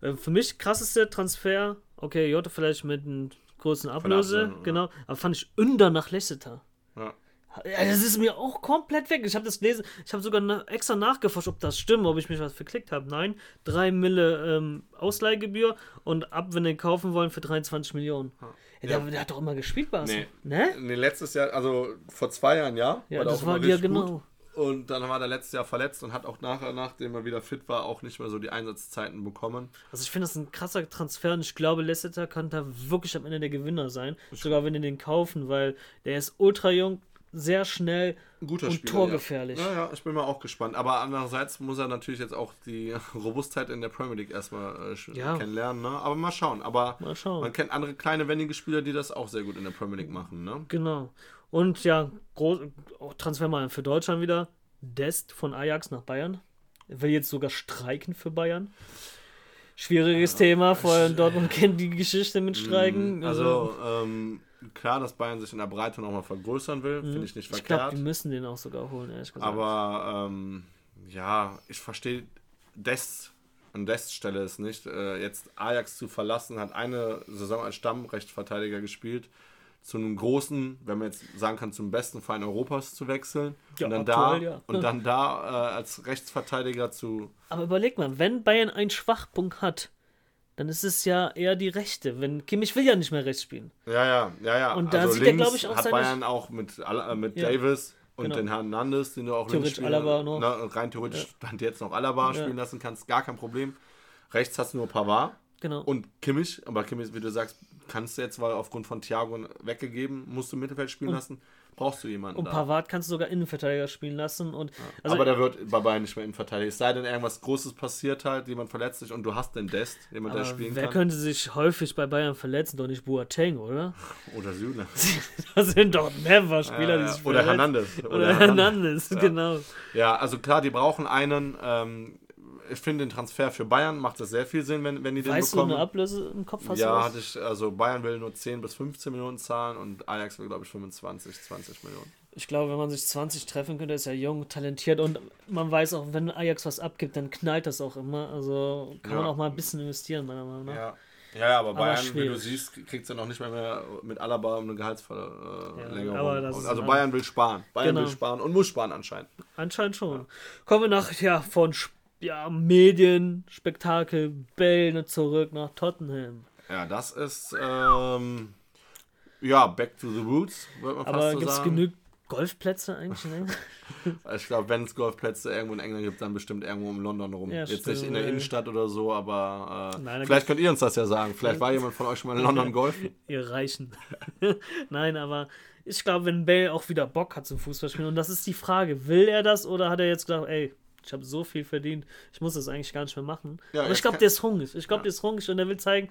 äh, für mich krasseste Transfer, okay, Jota vielleicht mit einem großen Ablöse, genau, aber fand ich Ünder nach Leicester. Ja. Das ist mir auch komplett weg. Ich habe das gelesen, ich habe sogar extra nachgeforscht, ob das stimmt, ob ich mich was verklickt habe. Nein, 3 Mille ähm, Ausleihgebühr und ab, wenn den kaufen wollen, für 23 Millionen. Ja. Der, der, hat doch immer gespielt, was? Nee. Ne? nee, letztes Jahr, also vor zwei Jahren, ja. Ja, das war ja genau. Gut. Und dann war er letztes Jahr verletzt und hat auch nachher, nachdem er wieder fit war, auch nicht mehr so die Einsatzzeiten bekommen. Also ich finde das ein krasser Transfer und ich glaube, Leicester kann da wirklich am Ende der Gewinner sein. Sogar wenn die den kaufen, weil der ist ultra jung, sehr schnell Guter und Spieler, torgefährlich. Ja. ja. ja, ich bin mal auch gespannt. Aber andererseits muss er natürlich jetzt auch die Robustheit in der Premier League erstmal äh, ja. kennenlernen. Ne? Aber mal schauen. Aber mal schauen. man kennt andere kleine, wendige Spieler, die das auch sehr gut in der Premier League machen. Ne? Genau. Und ja, groß, Transfer mal für Deutschland wieder. Dest von Ajax nach Bayern. Er will jetzt sogar streiken für Bayern. Schwieriges ja, Thema, vor allem Dortmund kennt die Geschichte mit Streiken. Mm, also, also ähm, klar, dass Bayern sich in der Breite nochmal vergrößern will, mhm. finde ich nicht verkehrt. Ich glaube, die müssen den auch sogar holen, ehrlich gesagt. Aber ähm, ja, ich verstehe Dest an Dests Stelle ist nicht. Äh, jetzt Ajax zu verlassen, hat eine Saison als Stammrechtsverteidiger gespielt, zu einem großen, wenn man jetzt sagen kann, zum besten Verein Europas zu wechseln. Ja, und dann aktuell, da, ja. und dann da äh, als Rechtsverteidiger zu. Aber überleg mal, wenn Bayern einen Schwachpunkt hat, dann ist es ja eher die Rechte. Wenn Kimmich will ja nicht mehr rechts spielen. Ja, ja, ja, ja. Und da also sieht er, glaube ich, auch hat Bayern auch mit, äh, mit ja, Davis und genau. den Hernandez, den du auch links spielen, Alaba noch. Na, rein theoretisch ja. stand jetzt noch Alaba spielen lassen kannst, gar kein Problem. Rechts hast du nur Pavard. Genau. Und Kimmich, aber Kimmich, wie du sagst, kannst du jetzt, weil aufgrund von Thiago weggegeben, musst du Mittelfeld spielen und lassen brauchst du jemanden. Und da. Pavard kannst du sogar Innenverteidiger spielen lassen. Und, also aber der wird bei Bayern nicht mehr Innenverteidiger. Es sei denn, irgendwas Großes passiert halt, jemand verletzt sich und du hast den Dest, jemand, der spielen wer kann. Wer könnte sich häufig bei Bayern verletzen? Doch nicht Boateng, oder? Oder Süle. das sind doch Never-Spieler, die sich Oder Hernandez. Oder, oder Hernandez, ja. genau. Ja, also klar, die brauchen einen. Ähm, ich finde den Transfer für Bayern macht das sehr viel Sinn, wenn, wenn die den weißt bekommen. Weißt du eine Ablöse im Kopf? Hast ja, hatte ich, also Bayern will nur 10 bis 15 Millionen zahlen und Ajax will, glaube ich, 25, 20 Millionen. Ich glaube, wenn man sich 20 treffen könnte, ist er jung, talentiert und man weiß auch, wenn Ajax was abgibt, dann knallt das auch immer. Also kann ja. man auch mal ein bisschen investieren, meiner Meinung nach. Ja. Ja, aber Bayern, aber wie du siehst, kriegt es ja noch nicht mehr, mehr mit Alaba eine Gehaltsverlängerung. Ja, also Bayern will sparen. Bayern genau. will sparen und muss sparen anscheinend. Anscheinend schon. Ja. Kommen wir nach, ja, von ja, Medien, Spektakel, Bällen zurück nach Tottenham. Ja, das ist, ähm, ja, back to the roots, würde man fast Aber so gibt es genügend Golfplätze eigentlich in England? ich glaube, wenn es Golfplätze irgendwo in England gibt, dann bestimmt irgendwo um London rum. Ja, Jetzt stimmt, nicht in der Innenstadt oder so, aber äh, Nein, vielleicht könnt ihr uns das ja sagen. Vielleicht war jemand von euch schon mal in London golfen. ihr Reichen. Nein, aber ich glaube, wenn Bale auch wieder Bock hat zum Fußballspielen, und das ist die Frage, will er das oder hat er jetzt gedacht, ey, ich habe so viel verdient, ich muss das eigentlich gar nicht mehr machen. Ja, Aber ich glaube, der ist hungrig. Ich glaube, ja. der ist hungrig und der will zeigen,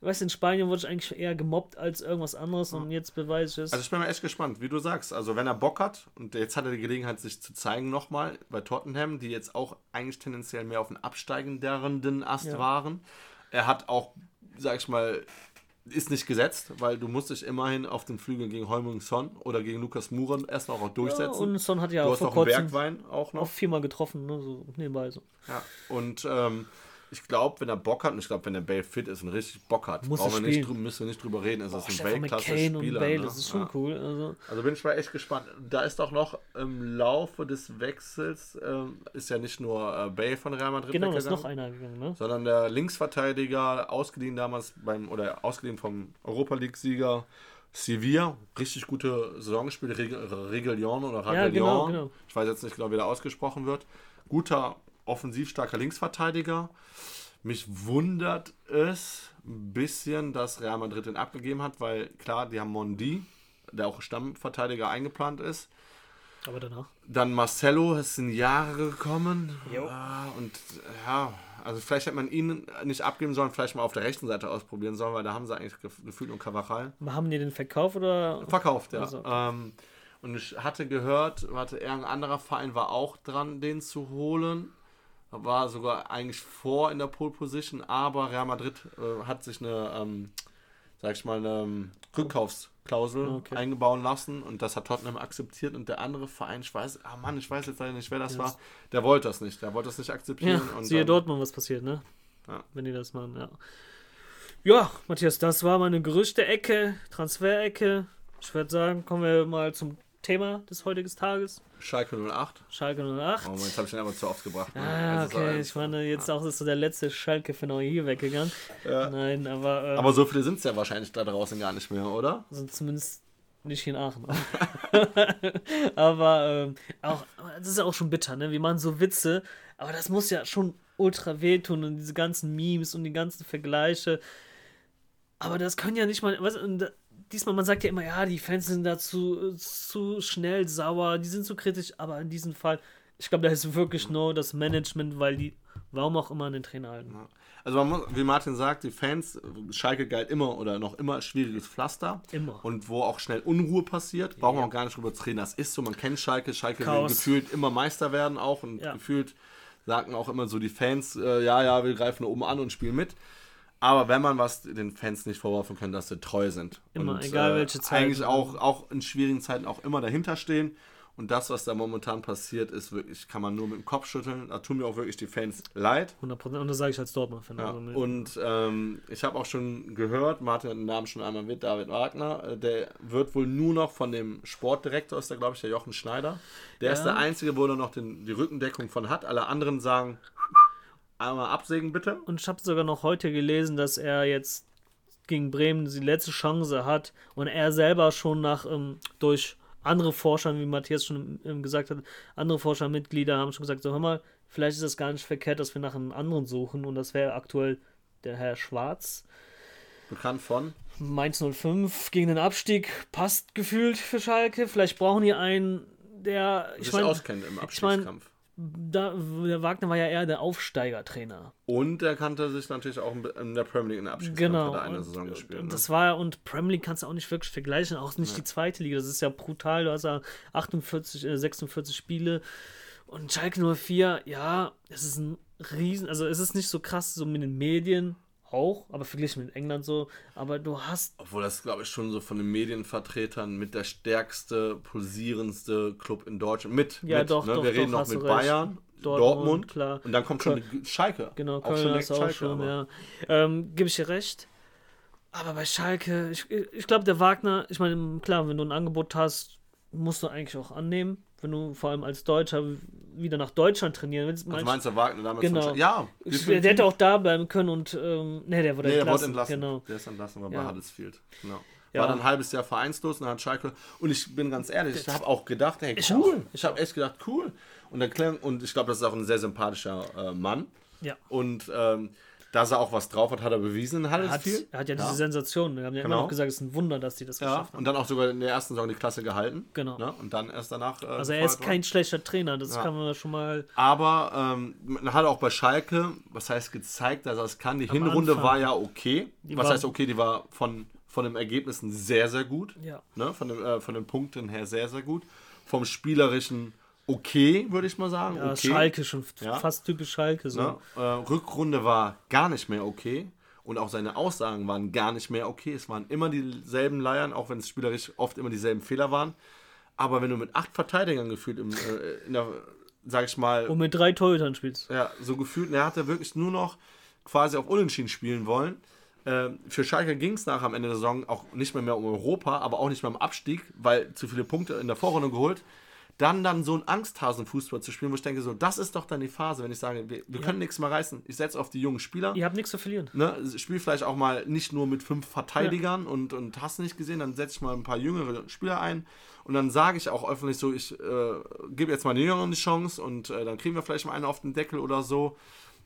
weißt du, in Spanien wurde ich eigentlich eher gemobbt als irgendwas anderes und jetzt beweise ich es. Also ich bin mal echt gespannt, wie du sagst. Also wenn er Bock hat und jetzt hat er die Gelegenheit, sich zu zeigen nochmal bei Tottenham, die jetzt auch eigentlich tendenziell mehr auf den absteigenderen Ast ja. waren. Er hat auch, sag ich mal, ist nicht gesetzt, weil du musst dich immerhin auf den Flügeln gegen Heuming Son oder gegen Lukas Muren erst noch auch durchsetzen. Ja, und Son hat ja du auch vor kurzem Bergwein auch noch. Auch viermal getroffen, ne, so nebenbei so. Ja, und ähm, ich glaube, wenn er Bock hat, und ich glaube, wenn der Bale fit ist und richtig Bock hat, brauchen wir nicht, müssen wir nicht drüber reden. Es ist ein Weltklasse-Spieler. Ne? Das ist schon ja. cool. Also. also bin ich mal echt gespannt. Da ist auch noch im Laufe des Wechsels, ähm, ist ja nicht nur äh, Bale von Real Madrid genau, ist noch einer gegangen, ne? sondern der Linksverteidiger, ausgeliehen damals beim, oder ausgeliehen vom Europa League-Sieger Sevilla, richtig gute Saisonspiele, Regelion oder Ragelion. Ja, genau, genau. Ich weiß jetzt nicht genau, wie der ausgesprochen wird. Guter offensiv starker Linksverteidiger. Mich wundert es ein bisschen, dass Real Madrid den abgegeben hat, weil klar, die haben Mondi, der auch Stammverteidiger eingeplant ist. Aber danach? Dann Marcelo, es sind Jahre gekommen. Jo. Und ja, also vielleicht hätte man ihn nicht abgeben sollen, vielleicht mal auf der rechten Seite ausprobieren sollen, weil da haben sie eigentlich gefühlt und Cavachal. Haben die den verkauft oder? Verkauft, ja. Also. Ähm, und ich hatte gehört, warte, irgendein anderer Verein war auch dran, den zu holen war sogar eigentlich vor in der Pole Position, aber Real Madrid äh, hat sich eine, ähm, sag ich mal, eine ähm, Rückkaufsklausel okay. eingebauen lassen und das hat Tottenham akzeptiert und der andere Verein, ich weiß, ah Mann, ich weiß jetzt leider nicht, wer das yes. war, der wollte das nicht, der wollte das nicht akzeptieren. Ja, und siehe dann, Dortmund, was passiert, ne? Ja. Wenn die das machen, ja. Ja, Matthias, das war meine Gerüchte-Ecke, Transfer-Ecke. Ich würde sagen, kommen wir mal zum Thema des heutigen Tages. Schalke 08. Schalke 08. Oh, jetzt habe ich den aber zu oft gebracht. Ne? Ah, okay. Halt, ich meine, jetzt ja. auch ist so der letzte Schalke-Fan auch hier weggegangen. Ja. Nein, aber. Ähm, aber so viele sind es ja wahrscheinlich da draußen gar nicht mehr, oder? Also zumindest nicht in Aachen. aber ähm, auch, das ist ja auch schon bitter, ne? Wir machen so Witze, aber das muss ja schon ultra wehtun und diese ganzen Memes und die ganzen Vergleiche. Aber das können ja nicht mal. Was, diesmal, man sagt ja immer, ja, die Fans sind da zu, zu schnell sauer, die sind zu kritisch, aber in diesem Fall, ich glaube, da ist wirklich nur das Management, weil die, warum auch immer, an den Trainer halten. Also man muss, wie Martin sagt, die Fans, Schalke galt immer oder noch immer schwieriges Pflaster. Immer. Und wo auch schnell Unruhe passiert, brauchen wir auch gar nicht drüber zu reden. Das ist so, man kennt Schalke, Schalke will gefühlt immer Meister werden auch und ja. gefühlt sagten auch immer so die Fans, äh, ja, ja, wir greifen oben an und spielen mit. Aber wenn man was den Fans nicht vorwerfen kann, dass sie treu sind. Immer, und, egal welche äh, Zeit. Eigentlich auch, auch in schwierigen Zeiten auch immer dahinter stehen. Und das, was da momentan passiert, ist wirklich, kann man nur mit dem Kopf schütteln. Da tun mir auch wirklich die Fans leid. 100%. Und das sage ich als Dortmund-Fan. Ja. Also und ähm, ich habe auch schon gehört, Martin hat den Namen schon einmal mit, David Wagner. Äh, der wird wohl nur noch von dem Sportdirektor, ist da glaube ich der Jochen Schneider. Der ja. ist der Einzige, wo er noch den, die Rückendeckung von hat. Alle anderen sagen, einmal absägen, bitte. Und ich habe sogar noch heute gelesen, dass er jetzt gegen Bremen die letzte Chance hat und er selber schon nach ähm, durch andere Forscher, wie Matthias schon ähm, gesagt hat, andere Forschermitglieder haben schon gesagt, so hör mal, vielleicht ist es gar nicht verkehrt, dass wir nach einem anderen suchen und das wäre aktuell der Herr Schwarz. Bekannt von? Mainz 05 gegen den Abstieg passt gefühlt für Schalke. Vielleicht brauchen die einen, der ich mein, auskennt im Abstiegskampf. Ich mein, da, der Wagner war ja eher der Aufsteigertrainer. Und er kannte sich natürlich auch in der Premier League in der Abstiegskampf genau. eine und, Saison gespielt. Ne? Das war ja, und Premier League kannst du auch nicht wirklich vergleichen, auch nicht ja. die zweite Liga. Das ist ja brutal. Du hast ja 48, äh, 46 Spiele. Und Schalke 04, ja, es ist ein Riesen, also es ist nicht so krass so mit den Medien, auch, aber verglichen mit England so. Aber du hast. Obwohl das, glaube ich, schon so von den Medienvertretern mit der stärkste, pulsierendste Club in Deutschland. Mit. Ja, mit, doch, ne? doch. Wir reden doch, noch mit Bayern, Dortmund, Dortmund, klar. Und dann kommt schon Köln. Schalke. Genau, auch Köln schon ist auch Schalke, schon, ja. Ähm, Gebe ich dir recht. Aber bei Schalke, ich, ich glaube, der Wagner, ich meine, klar, wenn du ein Angebot hast, musst du eigentlich auch annehmen wenn du vor allem als Deutscher wieder nach Deutschland trainieren willst. Also meinst du Wagner damals? Genau. Ja. Der, der hätte auch da bleiben können und ähm, nee, der wurde nee, entlassen. Der entlassen. Genau. Der ist entlassen, war ja. bei Huddersfield. Genau. Ja. War dann ein halbes Jahr vereinslos und dann hat Schalke. Und ich bin ganz ehrlich, ich habe auch gedacht, hey, cool. Ich, ich habe echt gedacht, cool. Und, und ich glaube, das ist auch ein sehr sympathischer äh, Mann. Ja. Und ähm, dass er auch was drauf hat, hat er bewiesen in Er hat, er hat ja diese Sensation. Wir haben ja genau. immer noch gesagt, es ist ein Wunder, dass die das ja, geschafft haben. Und dann auch sogar in der ersten Saison die Klasse gehalten. Genau. Ne? Und dann erst danach. Äh, also er ist kein schlechter Trainer, das ja. kann man schon mal. Aber ähm, man hat auch bei Schalke, was heißt gezeigt, dass er es kann. Die Am Hinrunde Anfang. war ja okay. Die was heißt okay, die war von, von den Ergebnissen sehr, sehr gut. Ja. Ne? Von, dem, äh, von den Punkten her sehr, sehr gut. Vom Spielerischen okay, würde ich mal sagen. Ja, okay. Schalke schon ja. fast typisch Schalke. So. Ne? Äh, Rückrunde war gar nicht mehr okay. Und auch seine Aussagen waren gar nicht mehr okay. Es waren immer dieselben Leiern, auch wenn es spielerisch oft immer dieselben Fehler waren. Aber wenn du mit acht Verteidigern gefühlt im, äh, in der, sag ich mal. Und mit drei Torhütern spielst. Ja, so gefühlt. Er hat er wirklich nur noch quasi auf Unentschieden spielen wollen. Äh, für Schalke ging es nach am Ende der Saison auch nicht mehr, mehr um Europa, aber auch nicht mehr um Abstieg, weil zu viele Punkte in der Vorrunde geholt dann dann so einen Angsthasen-Fußball zu spielen, wo ich denke, so, das ist doch dann die Phase, wenn ich sage, wir, wir ja. können nichts mehr reißen. Ich setze auf die jungen Spieler. Ihr habt nichts zu verlieren. Ne, spiel vielleicht auch mal nicht nur mit fünf Verteidigern ja. und, und hast nicht gesehen, dann setze ich mal ein paar jüngere Spieler ein und dann sage ich auch öffentlich so, ich äh, gebe jetzt mal den Jüngeren die Chance und äh, dann kriegen wir vielleicht mal einen auf den Deckel oder so.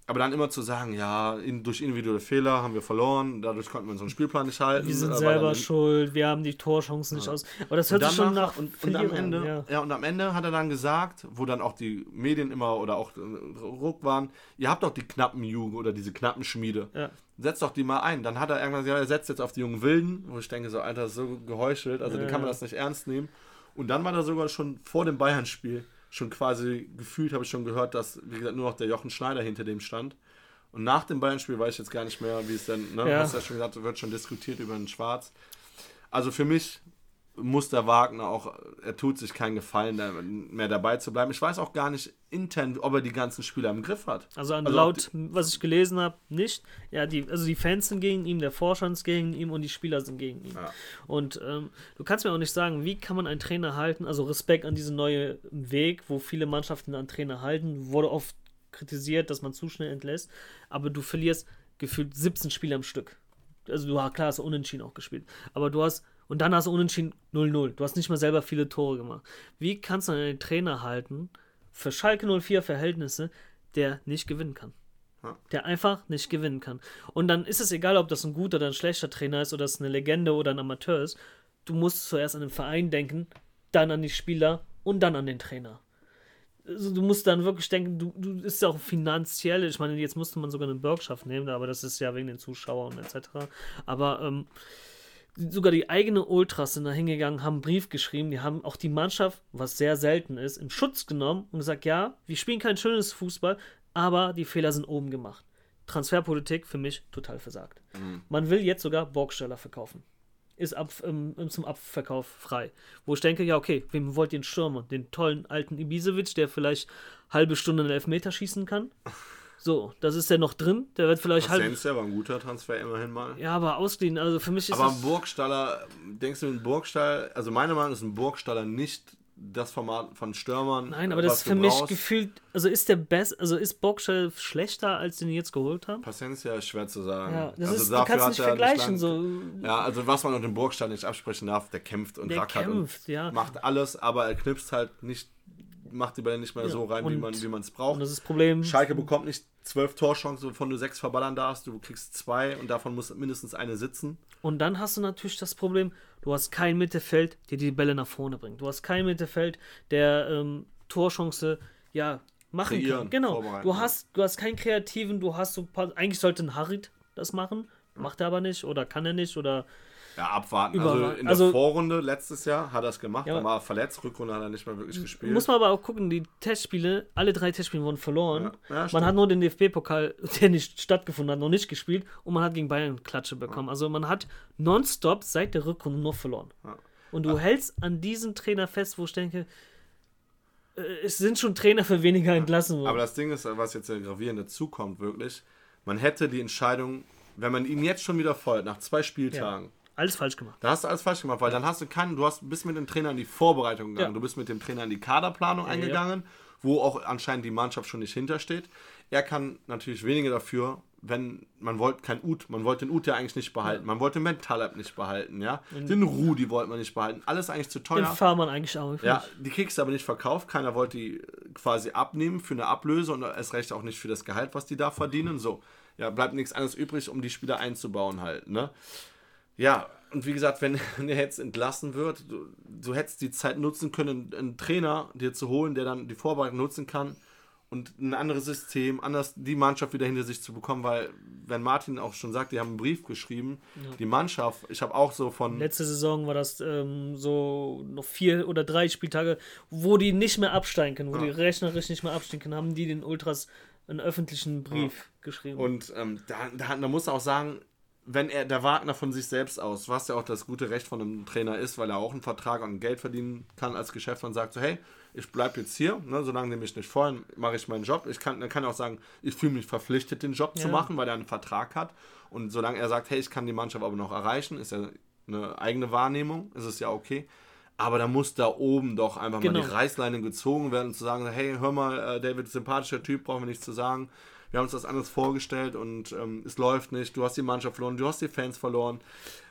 Aber dann immer zu sagen, ja, in, durch individuelle Fehler haben wir verloren, dadurch konnten wir unseren Spielplan nicht halten. Wir sind selber schuld, wir haben die Torchancen nicht aus. Aber das hört sich schon nach. Und, und am Ende, ja. ja. und am Ende hat er dann gesagt, wo dann auch die Medien immer oder auch äh, Ruck waren, ihr habt doch die knappen Jugend oder diese knappen Schmiede. Ja. Setzt doch die mal ein. Dann hat er irgendwann gesagt, er setzt jetzt auf die jungen Wilden, wo ich denke, so, Alter, so geheuchelt, also ja, den kann man das nicht ernst nehmen. Und dann war er sogar schon vor dem Bayern-Spiel schon quasi gefühlt, habe ich schon gehört, dass, wie gesagt, nur noch der Jochen Schneider hinter dem stand. Und nach dem Bayern-Spiel weiß ich jetzt gar nicht mehr, wie es denn, ne? Ja. Hast ja schon gesagt, wird schon diskutiert über den Schwarz. Also für mich muss der Wagner auch, er tut sich keinen Gefallen, mehr dabei zu bleiben. Ich weiß auch gar nicht intern, ob er die ganzen Spieler im Griff hat. Also, also laut, was ich gelesen habe, nicht. Ja, die, also die Fans sind gegen ihn, der Vorstand ist gegen ihn und die Spieler sind gegen ihn. Ja. Und ähm, du kannst mir auch nicht sagen, wie kann man einen Trainer halten, also Respekt an diesen neuen Weg, wo viele Mannschaften einen Trainer halten, wurde oft kritisiert, dass man zu schnell entlässt, aber du verlierst gefühlt 17 Spiele am Stück. Also du hast klar hast du unentschieden auch gespielt, aber du hast und dann hast du unentschieden 0-0. Du hast nicht mal selber viele Tore gemacht. Wie kannst du einen Trainer halten für Schalke 04 Verhältnisse, der nicht gewinnen kann? Der einfach nicht gewinnen kann. Und dann ist es egal, ob das ein guter oder ein schlechter Trainer ist oder es eine Legende oder ein Amateur ist. Du musst zuerst an den Verein denken, dann an die Spieler und dann an den Trainer. Also du musst dann wirklich denken, du, du ist ja auch finanziell, ich meine, jetzt musste man sogar eine Bürgschaft nehmen, aber das ist ja wegen den Zuschauern etc. Aber ähm, sogar die eigene Ultras sind da hingegangen, haben einen Brief geschrieben, die haben auch die Mannschaft, was sehr selten ist, im Schutz genommen und gesagt, ja, wir spielen kein schönes Fußball, aber die Fehler sind oben gemacht. Transferpolitik für mich total versagt. Mhm. Man will jetzt sogar Borgsteller verkaufen. Ist ab, ähm, zum Abverkauf frei. Wo ich denke, ja, okay, wem wollt ihr den Stürmer? Den tollen alten Ibisevic, der vielleicht halbe Stunde einen Elfmeter schießen kann? So, das ist ja noch drin. Der wird vielleicht halt. Sensia war ein guter Transfer immerhin mal. Ja, aber ausgeliehen. Also für mich ist Aber ein Burgstaller, denkst du, ein Burgstall, also meiner Meinung nach ist ein Burgstaller nicht das Format von Stürmern. Nein, aber das ist für mich gefühlt, also ist der best, also ist Burgstall schlechter, als den jetzt geholt haben? Paciencia ist schwer zu sagen. Ja, das also ist, du kannst nicht vergleichen. so. Ja, also was man unter dem Burgstall nicht absprechen darf, der kämpft und der rackert kämpft, und ja. macht alles, aber er knipst halt nicht macht die Bälle nicht mehr ja, so rein, wie man wie es braucht. Und das ist das Problem. Schalke bekommt nicht zwölf Torchancen, wovon du sechs verballern darfst. Du kriegst zwei und davon muss mindestens eine sitzen. Und dann hast du natürlich das Problem, du hast kein Mittelfeld, der die Bälle nach vorne bringt. Du hast kein Mittelfeld, der ähm, Torchance ja machen Kreieren, kann. Genau. Du hast, du hast keinen Kreativen, du hast so paar, eigentlich sollte ein Harit das machen, macht er aber nicht oder kann er nicht oder ja, abwarten. Über, also in der also, Vorrunde letztes Jahr hat er es gemacht, ja, dann war er verletzt, Rückrunde hat er nicht mehr wirklich gespielt. Muss man aber auch gucken, die Testspiele, alle drei Testspiele wurden verloren. Ja, ja, man hat nur den DFB-Pokal, der nicht stattgefunden hat, noch nicht gespielt und man hat gegen Bayern Klatsche bekommen. Also man hat nonstop seit der Rückrunde nur verloren. Und du hältst an diesen Trainer fest, wo ich denke, äh, es sind schon Trainer für weniger entlassen worden. Aber das Ding ist, was jetzt gravierend dazukommt, wirklich, man hätte die Entscheidung, wenn man ihn jetzt schon wieder folgt, nach zwei Spieltagen, alles falsch gemacht. Da hast du alles falsch gemacht, weil dann hast du keinen, du hast, bist mit dem Trainer in die Vorbereitung gegangen, ja. du bist mit dem Trainer in die Kaderplanung ja, eingegangen, ja. wo auch anscheinend die Mannschaft schon nicht hintersteht. Er kann natürlich weniger dafür, wenn man wollte kein Ut, man wollte den Ut ja eigentlich nicht behalten, man wollte den Mentalab nicht behalten, ja. Und den Rudi wollte man nicht behalten, alles eigentlich zu teuer. Den Fahrmann eigentlich auch. Ja, die kriegst du aber nicht verkauft, keiner wollte die quasi abnehmen für eine Ablöse und erst recht auch nicht für das Gehalt, was die da verdienen. So, ja, bleibt nichts anderes übrig, um die Spieler einzubauen halt, ne? Ja, und wie gesagt, wenn, er jetzt entlassen wird, du, du hättest die Zeit nutzen können, einen Trainer dir zu holen, der dann die Vorbereitung nutzen kann und ein anderes System, anders die Mannschaft wieder hinter sich zu bekommen, weil, wenn Martin auch schon sagt, die haben einen Brief geschrieben, ja. die Mannschaft, ich habe auch so von. Letzte Saison war das ähm, so noch vier oder drei Spieltage, wo die nicht mehr absteigen können, wo ja. die rechnerisch nicht mehr absteigen können, haben die den Ultras einen öffentlichen Brief ja. geschrieben. Und ähm, da, da, da muss auch sagen, wenn er der Wagner von sich selbst aus, was ja auch das gute Recht von einem Trainer ist, weil er auch einen Vertrag und Geld verdienen kann als Geschäftsmann, sagt so, hey, ich bleibe jetzt hier, ne, solange die mich nicht wollen, mache ich meinen Job. Ich kann, dann kann er auch sagen, ich fühle mich verpflichtet, den Job ja. zu machen, weil er einen Vertrag hat. Und solange er sagt, hey, ich kann die Mannschaft aber noch erreichen, ist ja eine eigene Wahrnehmung, ist es ja okay. Aber da muss da oben doch einfach genau. mal die genau. Reißleine gezogen werden und zu sagen, hey, hör mal, äh, David, sympathischer Typ, brauchen wir nichts zu sagen wir haben uns das anders vorgestellt und ähm, es läuft nicht, du hast die Mannschaft verloren, du hast die Fans verloren.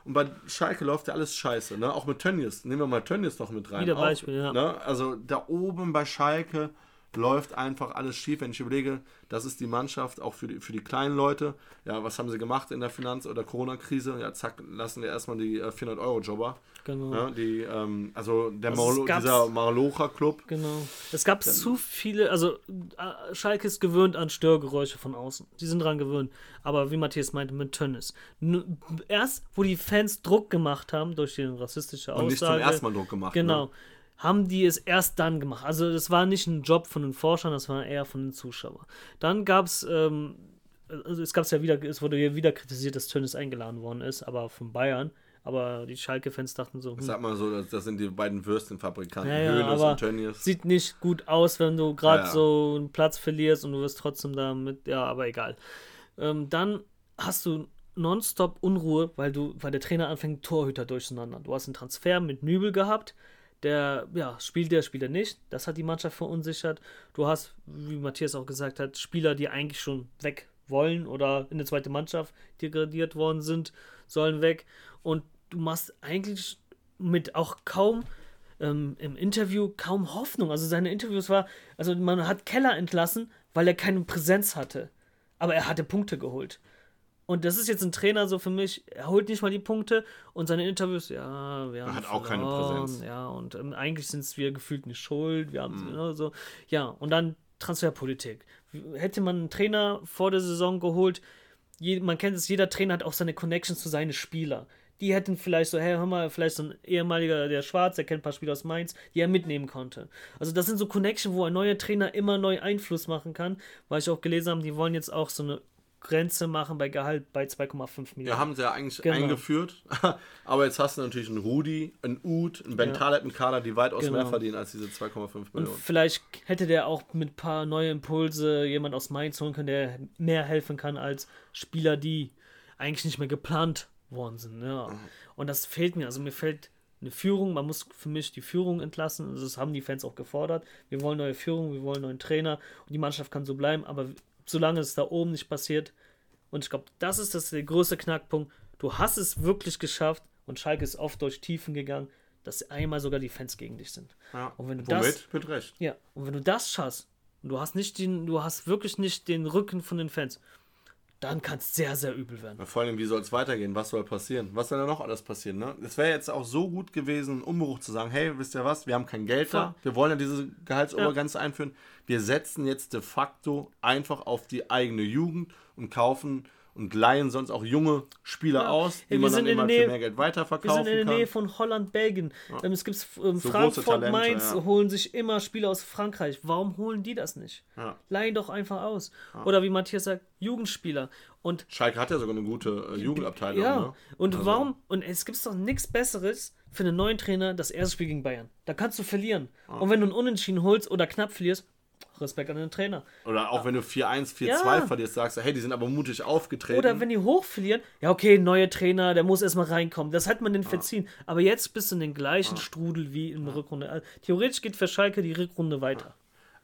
Und bei Schalke läuft ja alles scheiße, ne? Auch mit Tönnies. Nehmen wir mal Tönnies noch mit rein. Wieder Beispiel, Auch, ja. Ne? Also da oben bei Schalke läuft einfach alles schief. Wenn ich überlege, das ist die Mannschaft auch für die, für die kleinen Leute. Ja, was haben sie gemacht in der Finanz- oder Corona-Krise? Ja, zack, lassen wir erstmal die äh, 400-Euro-Jobber. Genau. Ja, die, ähm, also der also Marlo, dieser Marlocha-Club. Genau. Es gab Dann, zu viele, also äh, Schalke ist gewöhnt an Störgeräusche von außen. Die sind dran gewöhnt. Aber wie Matthias meinte, mit Tönnis. Erst, wo die Fans Druck gemacht haben durch die rassistische Aussage. Und nicht zum ersten Mal Druck gemacht. Genau. Ne? Haben die es erst dann gemacht. Also das war nicht ein Job von den Forschern, das war eher von den Zuschauern. Dann gab es, ähm, also es gab es ja wieder, es wurde ja wieder kritisiert, dass Tönnis eingeladen worden ist, aber von Bayern. Aber die Schalke-Fans dachten so. Hm. Sag mal so, das, sind die beiden Würstchenfabrikanten, ja, ja, Hönes und Tönnies. Sieht nicht gut aus, wenn du gerade ja, so einen Platz verlierst und du wirst trotzdem damit, ja, aber egal. Ähm, dann hast du nonstop Unruhe, weil du, weil der Trainer anfängt, Torhüter durcheinander. Du hast einen Transfer mit Nübel gehabt, der, ja, spielt der, spielt er nicht. Das hat die Mannschaft verunsichert. Du hast, wie Matthias auch gesagt hat, Spieler, die eigentlich schon weg wollen oder in der zweite Mannschaft degradiert worden sind, sollen weg. Und du machst eigentlich mit auch kaum ähm, im Interview kaum Hoffnung. Also seine Interviews war, also man hat Keller entlassen, weil er keine Präsenz hatte. Aber er hatte Punkte geholt. Und das ist jetzt ein Trainer so für mich, er holt nicht mal die Punkte und seine Interviews, ja, wir haben. Er hat auch keine Präsenz. Ja, und ähm, eigentlich sind es wir gefühlt nicht schuld, wir haben mhm. ne, so. Ja, und dann Transferpolitik. Hätte man einen Trainer vor der Saison geholt, je, man kennt es, jeder Trainer hat auch seine Connections zu seinen Spielern. Die hätten vielleicht so, hey, hör mal, vielleicht so ein ehemaliger, der Schwarz, der kennt ein paar Spieler aus Mainz, die er mitnehmen konnte. Also das sind so Connections, wo ein neuer Trainer immer neu Einfluss machen kann, weil ich auch gelesen habe, die wollen jetzt auch so eine Grenze machen bei Gehalt bei 2,5 Millionen. Ja, haben sie ja eigentlich genau. eingeführt. Aber jetzt hast du natürlich einen Rudi, einen Ud, einen Ben. Taleb, einen Kader, die weitaus genau. mehr verdienen als diese 2,5 Millionen. Und vielleicht hätte der auch mit ein paar neuen Impulse jemand aus Mainz holen können, der mehr helfen kann als Spieler, die eigentlich nicht mehr geplant worden sind. Ja. Mhm. Und das fehlt mir. Also mir fällt eine Führung, man muss für mich die Führung entlassen. Also das haben die Fans auch gefordert. Wir wollen neue Führung, wir wollen neuen Trainer und die Mannschaft kann so bleiben, aber solange es da oben nicht passiert. Und ich glaube, das ist das der größte Knackpunkt. Du hast es wirklich geschafft und Schalke ist oft durch Tiefen gegangen, dass einmal sogar die Fans gegen dich sind. Ja, und wenn du womit? das, mit Recht. Ja, und wenn du das schaffst und du hast nicht den, du hast wirklich nicht den Rücken von den Fans, dann kann es sehr, sehr übel werden. vor allem, wie soll es weitergehen? Was soll passieren? Was soll da noch alles passieren? Ne? Es wäre jetzt auch so gut gewesen, einen Umbruch zu sagen, hey, wisst ihr was, wir haben kein Geld da, wir wollen ja diese Gehaltsobergrenze ja. einführen. Wir setzen jetzt de facto einfach auf die eigene Jugend und kaufen und leihen sonst auch junge Spieler ja. aus, die ja, man dann immer Nähe, für mehr Geld weiterverkaufen kann. Wir sind in der Nähe von Holland, Belgien. Ja. Ähm, es gibt ähm, so Frankfurt, Talente, Mainz holen sich immer Spieler aus Frankreich. Warum holen die das nicht? Leihen doch einfach aus. Oder wie Matthias sagt, Jugendspieler. Und Schalke hat ja sogar eine gute äh, Jugendabteilung. Ja. Ne? Und also. warum? Und es gibt doch nichts Besseres für einen neuen Trainer, das erste Spiel gegen Bayern. Da kannst du verlieren. Und wenn du einen Unentschieden holst oder knapp verlierst, Respekt an den Trainer. Oder auch wenn du 4-1, 4-2 ja. verlierst, sagst du, hey, die sind aber mutig aufgetreten. Oder wenn die hoch verlieren, ja, okay, neuer Trainer, der muss erstmal reinkommen. Das hat man den verziehen. Aber jetzt bist du in den gleichen Strudel wie in der Rückrunde. Also, theoretisch geht für Schalke die Rückrunde weiter.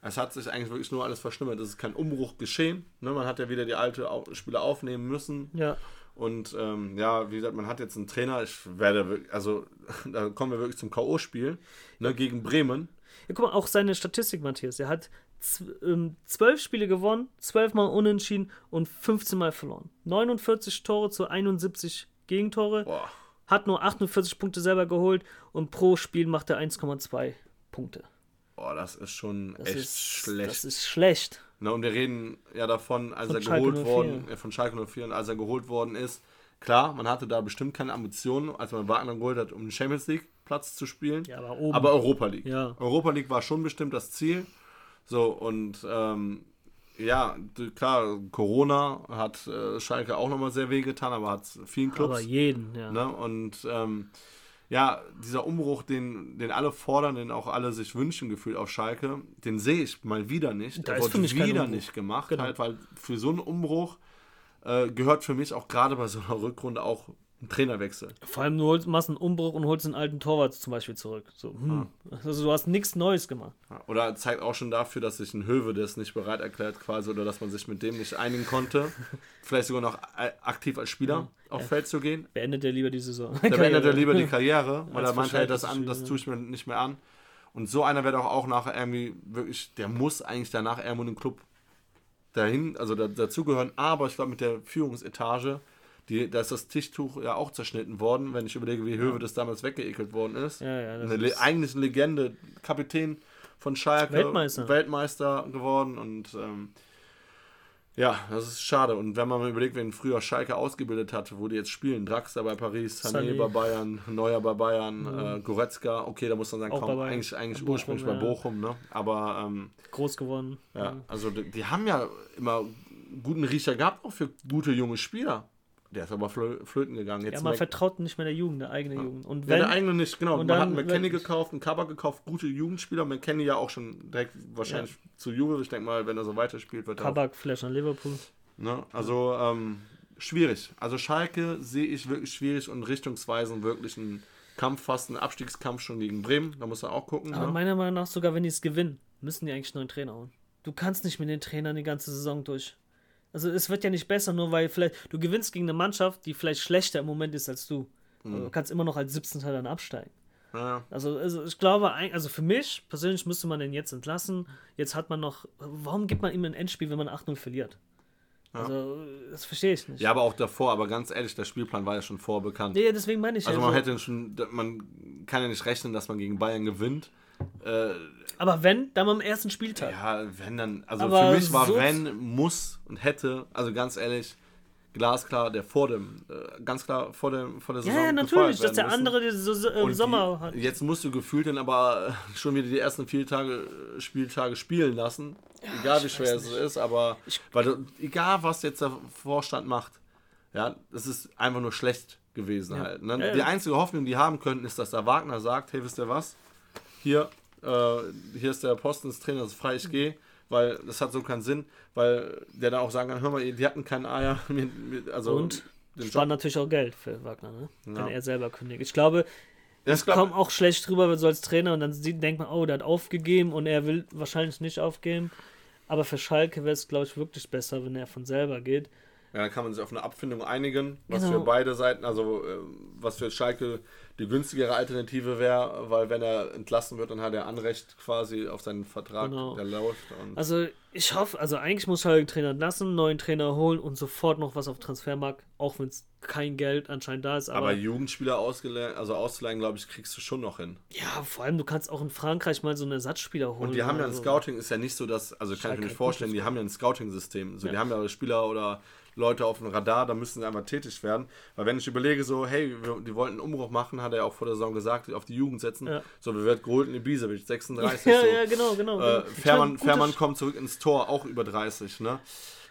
Es hat sich eigentlich wirklich nur alles verschlimmert. Es ist kein Umbruch geschehen. Ne? Man hat ja wieder die alte Spieler aufnehmen müssen. Ja. Und ähm, ja, wie gesagt, man hat jetzt einen Trainer. Ich werde, also da kommen wir wirklich zum K.O.-Spiel ne, gegen Bremen. Ja, guck mal, auch seine Statistik, Matthias. Er hat ähm, zwölf Spiele gewonnen, zwölfmal unentschieden und 15 Mal verloren. 49 Tore zu 71 Gegentore. Boah. Hat nur 48 Punkte selber geholt und pro Spiel macht er 1,2 Punkte. Boah, das ist schon das echt ist, schlecht. Das ist schlecht. Na, und wir reden ja davon, als von er Schalke geholt 04. worden, äh, von Schalke 04 und als er geholt worden ist. Klar, man hatte da bestimmt keine Ambitionen, als man Wagner geholt hat, um den Champions League Platz zu spielen. Ja, aber, oben. aber Europa League. Ja. Europa League war schon bestimmt das Ziel. So, und ähm, ja, klar, Corona hat äh, Schalke auch nochmal sehr wehgetan, aber hat vielen Clubs. Aber jeden, ja. Ne? Und ähm, ja, dieser Umbruch, den, den alle fordern, den auch alle sich wünschen, gefühlt auf Schalke, den sehe ich mal wieder nicht. Da Der wird wieder nicht gemacht, genau. halt, weil für so einen Umbruch äh, gehört für mich auch gerade bei so einer Rückrunde auch ein Trainerwechsel. Vor allem, du holst, machst einen Umbruch und holst einen alten Torwart zum Beispiel zurück. So, hm. ja. Also du hast nichts Neues gemacht. Oder zeigt auch schon dafür, dass sich ein Höwe das nicht bereit erklärt quasi oder dass man sich mit dem nicht einigen konnte. Vielleicht sogar noch aktiv als Spieler ja. auf Feld zu gehen. Beendet er lieber die Saison. Da beendet er lieber die Karriere, weil er meint, das, an, das tue ich mir nicht mehr an. Und so einer wird auch, auch nachher irgendwie wirklich, der muss eigentlich danach irgendwo in den Club dahin, also da, dazugehören. Aber ich glaube, mit der Führungsetage die, da ist das Tischtuch ja auch zerschnitten worden, wenn ich überlege, wie Höwe das damals weggeekelt worden ist. Ja, ja, eine ist eigentlich eine Legende, Kapitän von Schalke, Weltmeister, Weltmeister geworden und ähm, ja, das ist schade. Und wenn man mal überlegt, wen früher Schalke ausgebildet hat, wo die jetzt spielen, Draxler bei Paris, Sané bei Bayern, Neuer bei Bayern, mhm. äh, Goretzka, okay, da muss man sagen, komm, eigentlich, eigentlich Bochum, ursprünglich ja. bei Bochum, ne? Aber ähm, groß geworden. Ja, also die, die, haben ja immer guten Riecher gehabt, auch für gute junge Spieler. Der ist aber flöten gegangen. Jetzt ja, man vertraut nicht mehr der Jugend, der eigenen ja. Jugend. Und wenn, ja, der eigene nicht, genau. man dann, hat McKenny gekauft, einen Cover gekauft, gute Jugendspieler. McKenny ja auch schon direkt wahrscheinlich ja. zu Juve. Ich denke mal, wenn er so weiterspielt, wird er. Kabak vielleicht an Liverpool. Ne? Also ähm, schwierig. Also Schalke sehe ich wirklich schwierig und richtungsweisend wirklich ein Kampf, fast ein Abstiegskampf schon gegen Bremen. Da muss er auch gucken. Aber ne? meiner Meinung nach, sogar wenn die es gewinnen, müssen die eigentlich einen neuen Trainer holen. Du kannst nicht mit den Trainern die ganze Saison durch. Also es wird ja nicht besser, nur weil vielleicht du gewinnst gegen eine Mannschaft, die vielleicht schlechter im Moment ist als du. Mhm. Du kannst immer noch als 17. dann absteigen. Ja. Also, also ich glaube, also für mich persönlich müsste man den jetzt entlassen. Jetzt hat man noch, warum gibt man ihm ein Endspiel, wenn man 8-0 verliert? Ja. Also, das verstehe ich nicht. Ja, aber auch davor, aber ganz ehrlich, der Spielplan war ja schon vorbekannt. Nee, deswegen meine ich Also, man hätte schon, man kann ja nicht rechnen, dass man gegen Bayern gewinnt. Äh, aber wenn, dann am ersten Spieltag. Ja, wenn dann. Also aber für mich war so wenn, muss und hätte, also ganz ehrlich, glasklar, der vor dem, äh, ganz klar vor, dem, vor der Saison. Ja, ja natürlich, dass der müssen. andere den so, äh, Sommer die, hat. Jetzt musst du gefühlt dann aber schon wieder die ersten vier Tage, Spieltage spielen lassen. Ja, egal wie schwer es ist, aber ich, weil du, egal was jetzt der Vorstand macht, ja, das ist einfach nur schlecht gewesen ja. halt. Ne? Die einzige Hoffnung, die haben könnten, ist, dass der Wagner sagt, hey, wisst ihr was? Hier, äh, hier ist der Posten des Trainers frei, ich gehe, weil das hat so keinen Sinn, weil der dann auch sagen kann, hör mal, die hatten keinen Eier. also Und sparen natürlich auch Geld für Wagner, ne? Ja. wenn er selber kündigt. Ich glaube, das kommt auch schlecht drüber so als Trainer und dann sieht, denkt man, oh, der hat aufgegeben und er will wahrscheinlich nicht aufgeben. Aber für Schalke wäre es, glaube ich, wirklich besser, wenn er von selber geht. Ja, dann kann man sich auf eine Abfindung einigen, was genau. für beide Seiten, also äh, was für Schalke die günstigere Alternative wäre, weil wenn er entlassen wird, dann hat er Anrecht quasi auf seinen Vertrag, genau. der läuft. also ich hoffe, also eigentlich muss Schalke den Trainer entlassen, einen neuen Trainer holen und sofort noch was auf Transfermarkt, auch wenn es kein Geld anscheinend da ist. Aber, aber Jugendspieler also auszuleihen, glaube ich, kriegst du schon noch hin. Ja, vor allem, du kannst auch in Frankreich mal so einen Ersatzspieler holen. Und die haben ja ein so. Scouting, ist ja nicht so, dass, also kann ich mir nicht vorstellen, die haben ja ein Scouting-System. So, ja. Die haben ja Spieler oder Leute auf dem Radar, da müssen sie einmal tätig werden. Weil wenn ich überlege, so, hey, wir, die wollten einen Umbruch machen, hat er auch vor der Saison gesagt, auf die Jugend setzen. Ja. So, wir werden geholt in Ibisevic, 36. Ja, so. ja, genau, genau. Äh, Fährmann, Fährmann kommt zurück ins Tor, auch über 30, ne?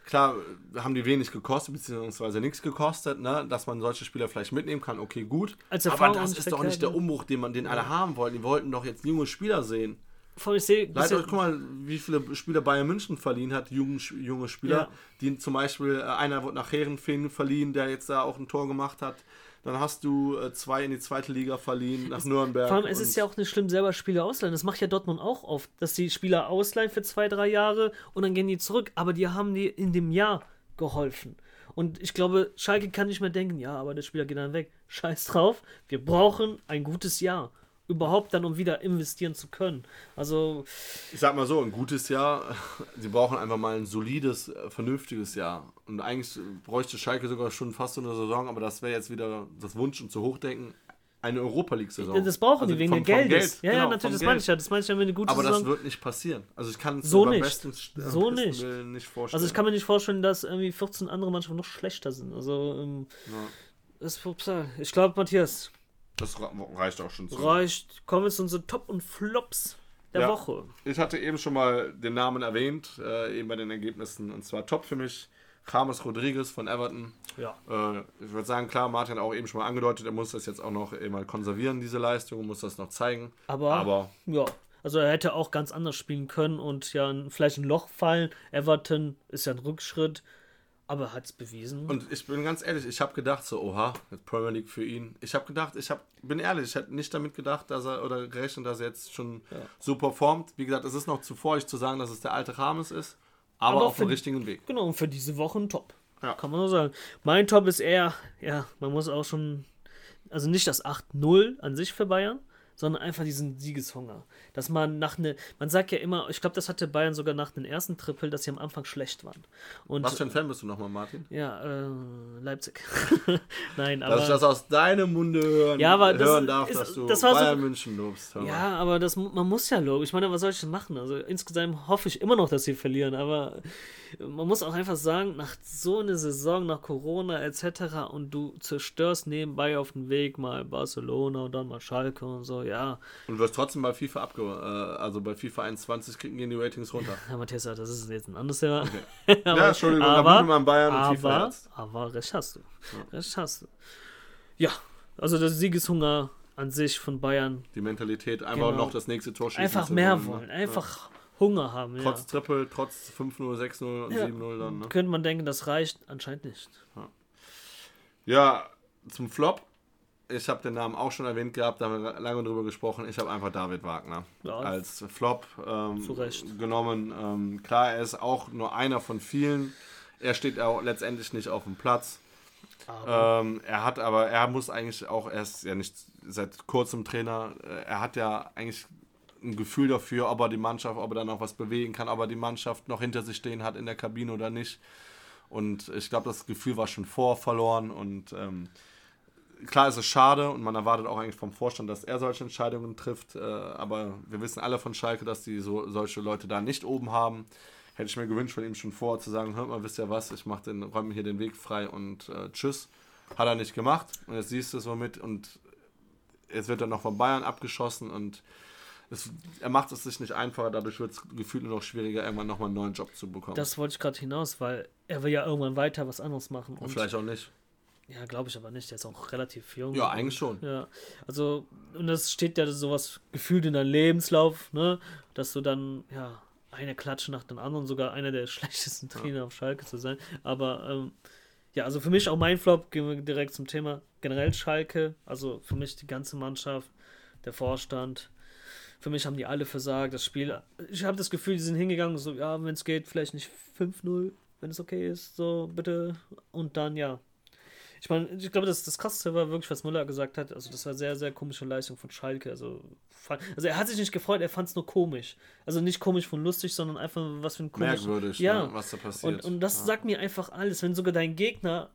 Klar, haben die wenig gekostet, beziehungsweise nichts gekostet, ne? dass man solche Spieler vielleicht mitnehmen kann, okay, gut. Aber das ist doch nicht der Umbruch, den man den alle haben wollten. Die wollten doch jetzt junge Spieler sehen. Vor ich sehe. Leider, guck mal, wie viele Spieler Bayern München verliehen hat, junge, junge Spieler. Ja. Die zum Beispiel, äh, einer wurde nach Herrenfeen verliehen, der jetzt da auch ein Tor gemacht hat. Dann hast du äh, zwei in die zweite Liga verliehen, nach es, Nürnberg. Vor allem, es ist ja auch nicht schlimm, selber Spieler ausleihen. Das macht ja Dortmund auch oft, dass die Spieler ausleihen für zwei, drei Jahre und dann gehen die zurück. Aber die haben die in dem Jahr geholfen. Und ich glaube, Schalke kann nicht mehr denken, ja, aber der Spieler geht dann weg. Scheiß drauf, wir brauchen ein gutes Jahr. Überhaupt dann, um wieder investieren zu können. Also. Ich sag mal so, ein gutes Jahr, sie brauchen einfach mal ein solides, äh, vernünftiges Jahr. Und eigentlich bräuchte Schalke sogar schon fast so eine Saison, aber das wäre jetzt wieder das Wunsch und zu hochdenken. Eine Europa League-Saison. Das brauchen also die wegen vom, des Geldes. Geld. Ja, genau, ja, natürlich, das meine ich ja. Das meine ich ja, wenn eine gute Aber Saison. das wird nicht passieren. Also ich kann es so nicht. Bestens, äh, so nicht. nicht vorstellen. Also ich kann mir nicht vorstellen, dass irgendwie 14 andere Mannschaften noch schlechter sind. Also ähm, ja. das, ich glaube, Matthias, das reicht auch schon so. Reicht. Kommen wir zu unseren Top und Flops der ja, Woche. Ich hatte eben schon mal den Namen erwähnt, äh, eben bei den Ergebnissen. Und zwar Top für mich James Rodriguez von Everton. Ja. Äh, ich würde sagen, klar, Martin hat auch eben schon mal angedeutet, er muss das jetzt auch noch mal konservieren, diese Leistung, muss das noch zeigen. Aber, Aber ja, also er hätte auch ganz anders spielen können und ja vielleicht ein Loch fallen. Everton ist ja ein Rückschritt. Aber er hat es bewiesen. Und ich bin ganz ehrlich, ich habe gedacht, so, oha, Premier League für ihn. Ich habe gedacht, ich hab, bin ehrlich, ich hätte nicht damit gedacht, dass er, oder gerechnet, dass er jetzt schon ja. so performt. Wie gesagt, es ist noch zuvor, ich zu sagen, dass es der alte Rames ist, aber, aber auf dem richtigen Weg. Genau, und für diese Woche ein Top. Ja. Kann man nur sagen. Mein Top ist eher, ja, man muss auch schon, also nicht das 8-0 an sich für Bayern, sondern einfach diesen Siegeshunger. Dass man nach ne, man sagt ja immer, ich glaube, das hatte Bayern sogar nach dem ersten Triple, dass sie am Anfang schlecht waren. Und, Was für ein Fan bist du nochmal, Martin? Ja, äh, Leipzig. Nein, aber. Dass ich das aus deinem Munde hören, ja, aber hören das darf, ist, dass du das Bayern so, München lobst. Ja, aber das, man muss ja loben. Ich meine, was soll ich denn machen? Also insgesamt hoffe ich immer noch, dass sie verlieren, aber man muss auch einfach sagen, nach so einer Saison, nach Corona etc. und du zerstörst nebenbei auf dem Weg mal Barcelona und dann mal Schalke und so, ja. Und du wirst trotzdem bei FIFA abge... Äh, also bei FIFA 21 kriegen gehen die Ratings runter. Ja, Matthias, das ist jetzt ein anderes Thema. Okay. aber, ja, Entschuldigung, aber, da man Bayern und aber, FIFA jetzt. Aber recht hast du. Ja. Recht hast du. Ja, also der Siegeshunger an sich von Bayern. Die Mentalität, einfach genau. noch das nächste Tor schießen. Einfach mehr wollen, ne? einfach... Ja Hunger haben. Trotz ja. Triple, trotz 5-0, 6-0 und ja. 7-0 dann. Ne? Könnte man denken, das reicht, anscheinend nicht. Ja, ja zum Flop. Ich habe den Namen auch schon erwähnt gehabt, da haben wir lange drüber gesprochen. Ich habe einfach David Wagner ja. als Flop ähm, genommen. Ähm, klar, er ist auch nur einer von vielen. Er steht auch letztendlich nicht auf dem Platz. Ähm, er hat aber, er muss eigentlich auch, er ist ja nicht seit kurzem Trainer, äh, er hat ja eigentlich ein Gefühl dafür, ob er die Mannschaft, ob er da noch was bewegen kann, ob er die Mannschaft noch hinter sich stehen hat in der Kabine oder nicht. Und ich glaube, das Gefühl war schon vor verloren und ähm, klar ist es schade und man erwartet auch eigentlich vom Vorstand, dass er solche Entscheidungen trifft, äh, aber wir wissen alle von Schalke, dass die so, solche Leute da nicht oben haben. Hätte ich mir gewünscht von ihm schon vor zu sagen, hört mal, wisst ihr was, ich mach den, räume hier den Weg frei und äh, tschüss. Hat er nicht gemacht und jetzt siehst du es so mit und jetzt wird er noch von Bayern abgeschossen und es, er macht es sich nicht einfacher, dadurch wird es gefühlt nur noch schwieriger, irgendwann nochmal einen neuen Job zu bekommen. Das wollte ich gerade hinaus, weil er will ja irgendwann weiter was anderes machen. Und, und vielleicht auch nicht. Ja, glaube ich aber nicht. Der ist auch relativ jung. Ja, eigentlich schon. Ja, also, und das steht ja sowas gefühlt in deinem Lebenslauf, ne? Dass du dann, ja, eine Klatsche nach dem anderen, sogar einer der schlechtesten Trainer ja. auf Schalke zu sein. Aber, ähm, ja, also für mich auch mein Flop, gehen wir direkt zum Thema generell Schalke. Also für mich die ganze Mannschaft, der Vorstand, für mich haben die alle versagt. Das Spiel, ich habe das Gefühl, die sind hingegangen, so, ja, wenn es geht, vielleicht nicht 5-0, wenn es okay ist, so, bitte. Und dann, ja. Ich meine, ich glaube, das, das Krasseste war wirklich, was Müller gesagt hat. Also, das war sehr, sehr komische Leistung von Schalke. Also, also er hat sich nicht gefreut, er fand es nur komisch. Also nicht komisch von lustig, sondern einfach was für ein komisch. Merkwürdig, ja, ne, was da passiert. Und, und das ja. sagt mir einfach alles. Wenn sogar dein Gegner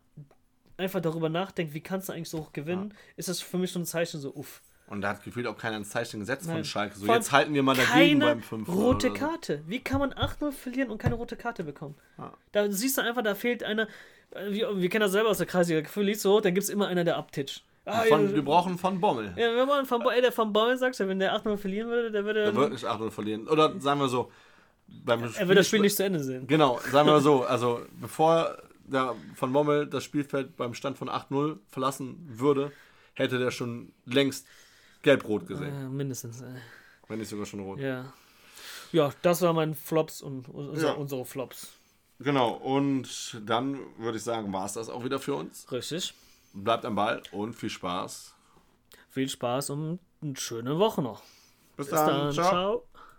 einfach darüber nachdenkt, wie kannst du eigentlich so hoch gewinnen, ja. ist das für mich schon ein Zeichen so, uff. Und da hat gefühlt auch keiner ein Zeichen gesetzt Nein. von Schalke. So, jetzt halten wir mal dagegen beim 5 rote Karte. Wie kann man 8-0 verlieren und keine rote Karte bekommen? Ja. Da siehst du einfach, da fehlt einer. Äh, wir, wir kennen das selber aus der Kreisliga. Gefühl liest so, dann gibt es immer einer, der abtitscht. Ah, von, ja, wir brauchen von Bommel. Ja, wenn man von, Bommel, ey, der von Bommel sagt, wenn der 8-0 verlieren würde, der würde. Der wird nicht 8-0 verlieren. Oder sagen wir so. Beim er Spiel, wird das Spiel nicht zu Ende sehen. Genau, sagen wir so. Also, bevor der von Bommel das Spielfeld beim Stand von 8-0 verlassen würde, hätte der schon längst gelb-rot gesehen. Äh, mindestens. Äh. Wenn nicht sogar schon rot. Ja. Ja, das waren meine Flops und unser, ja. unsere Flops. Genau, und dann würde ich sagen, war es das auch wieder für uns. Richtig. Bleibt am Ball und viel Spaß. Viel Spaß und eine schöne Woche noch. Bis, Bis dann. dann. Ciao. Ciao.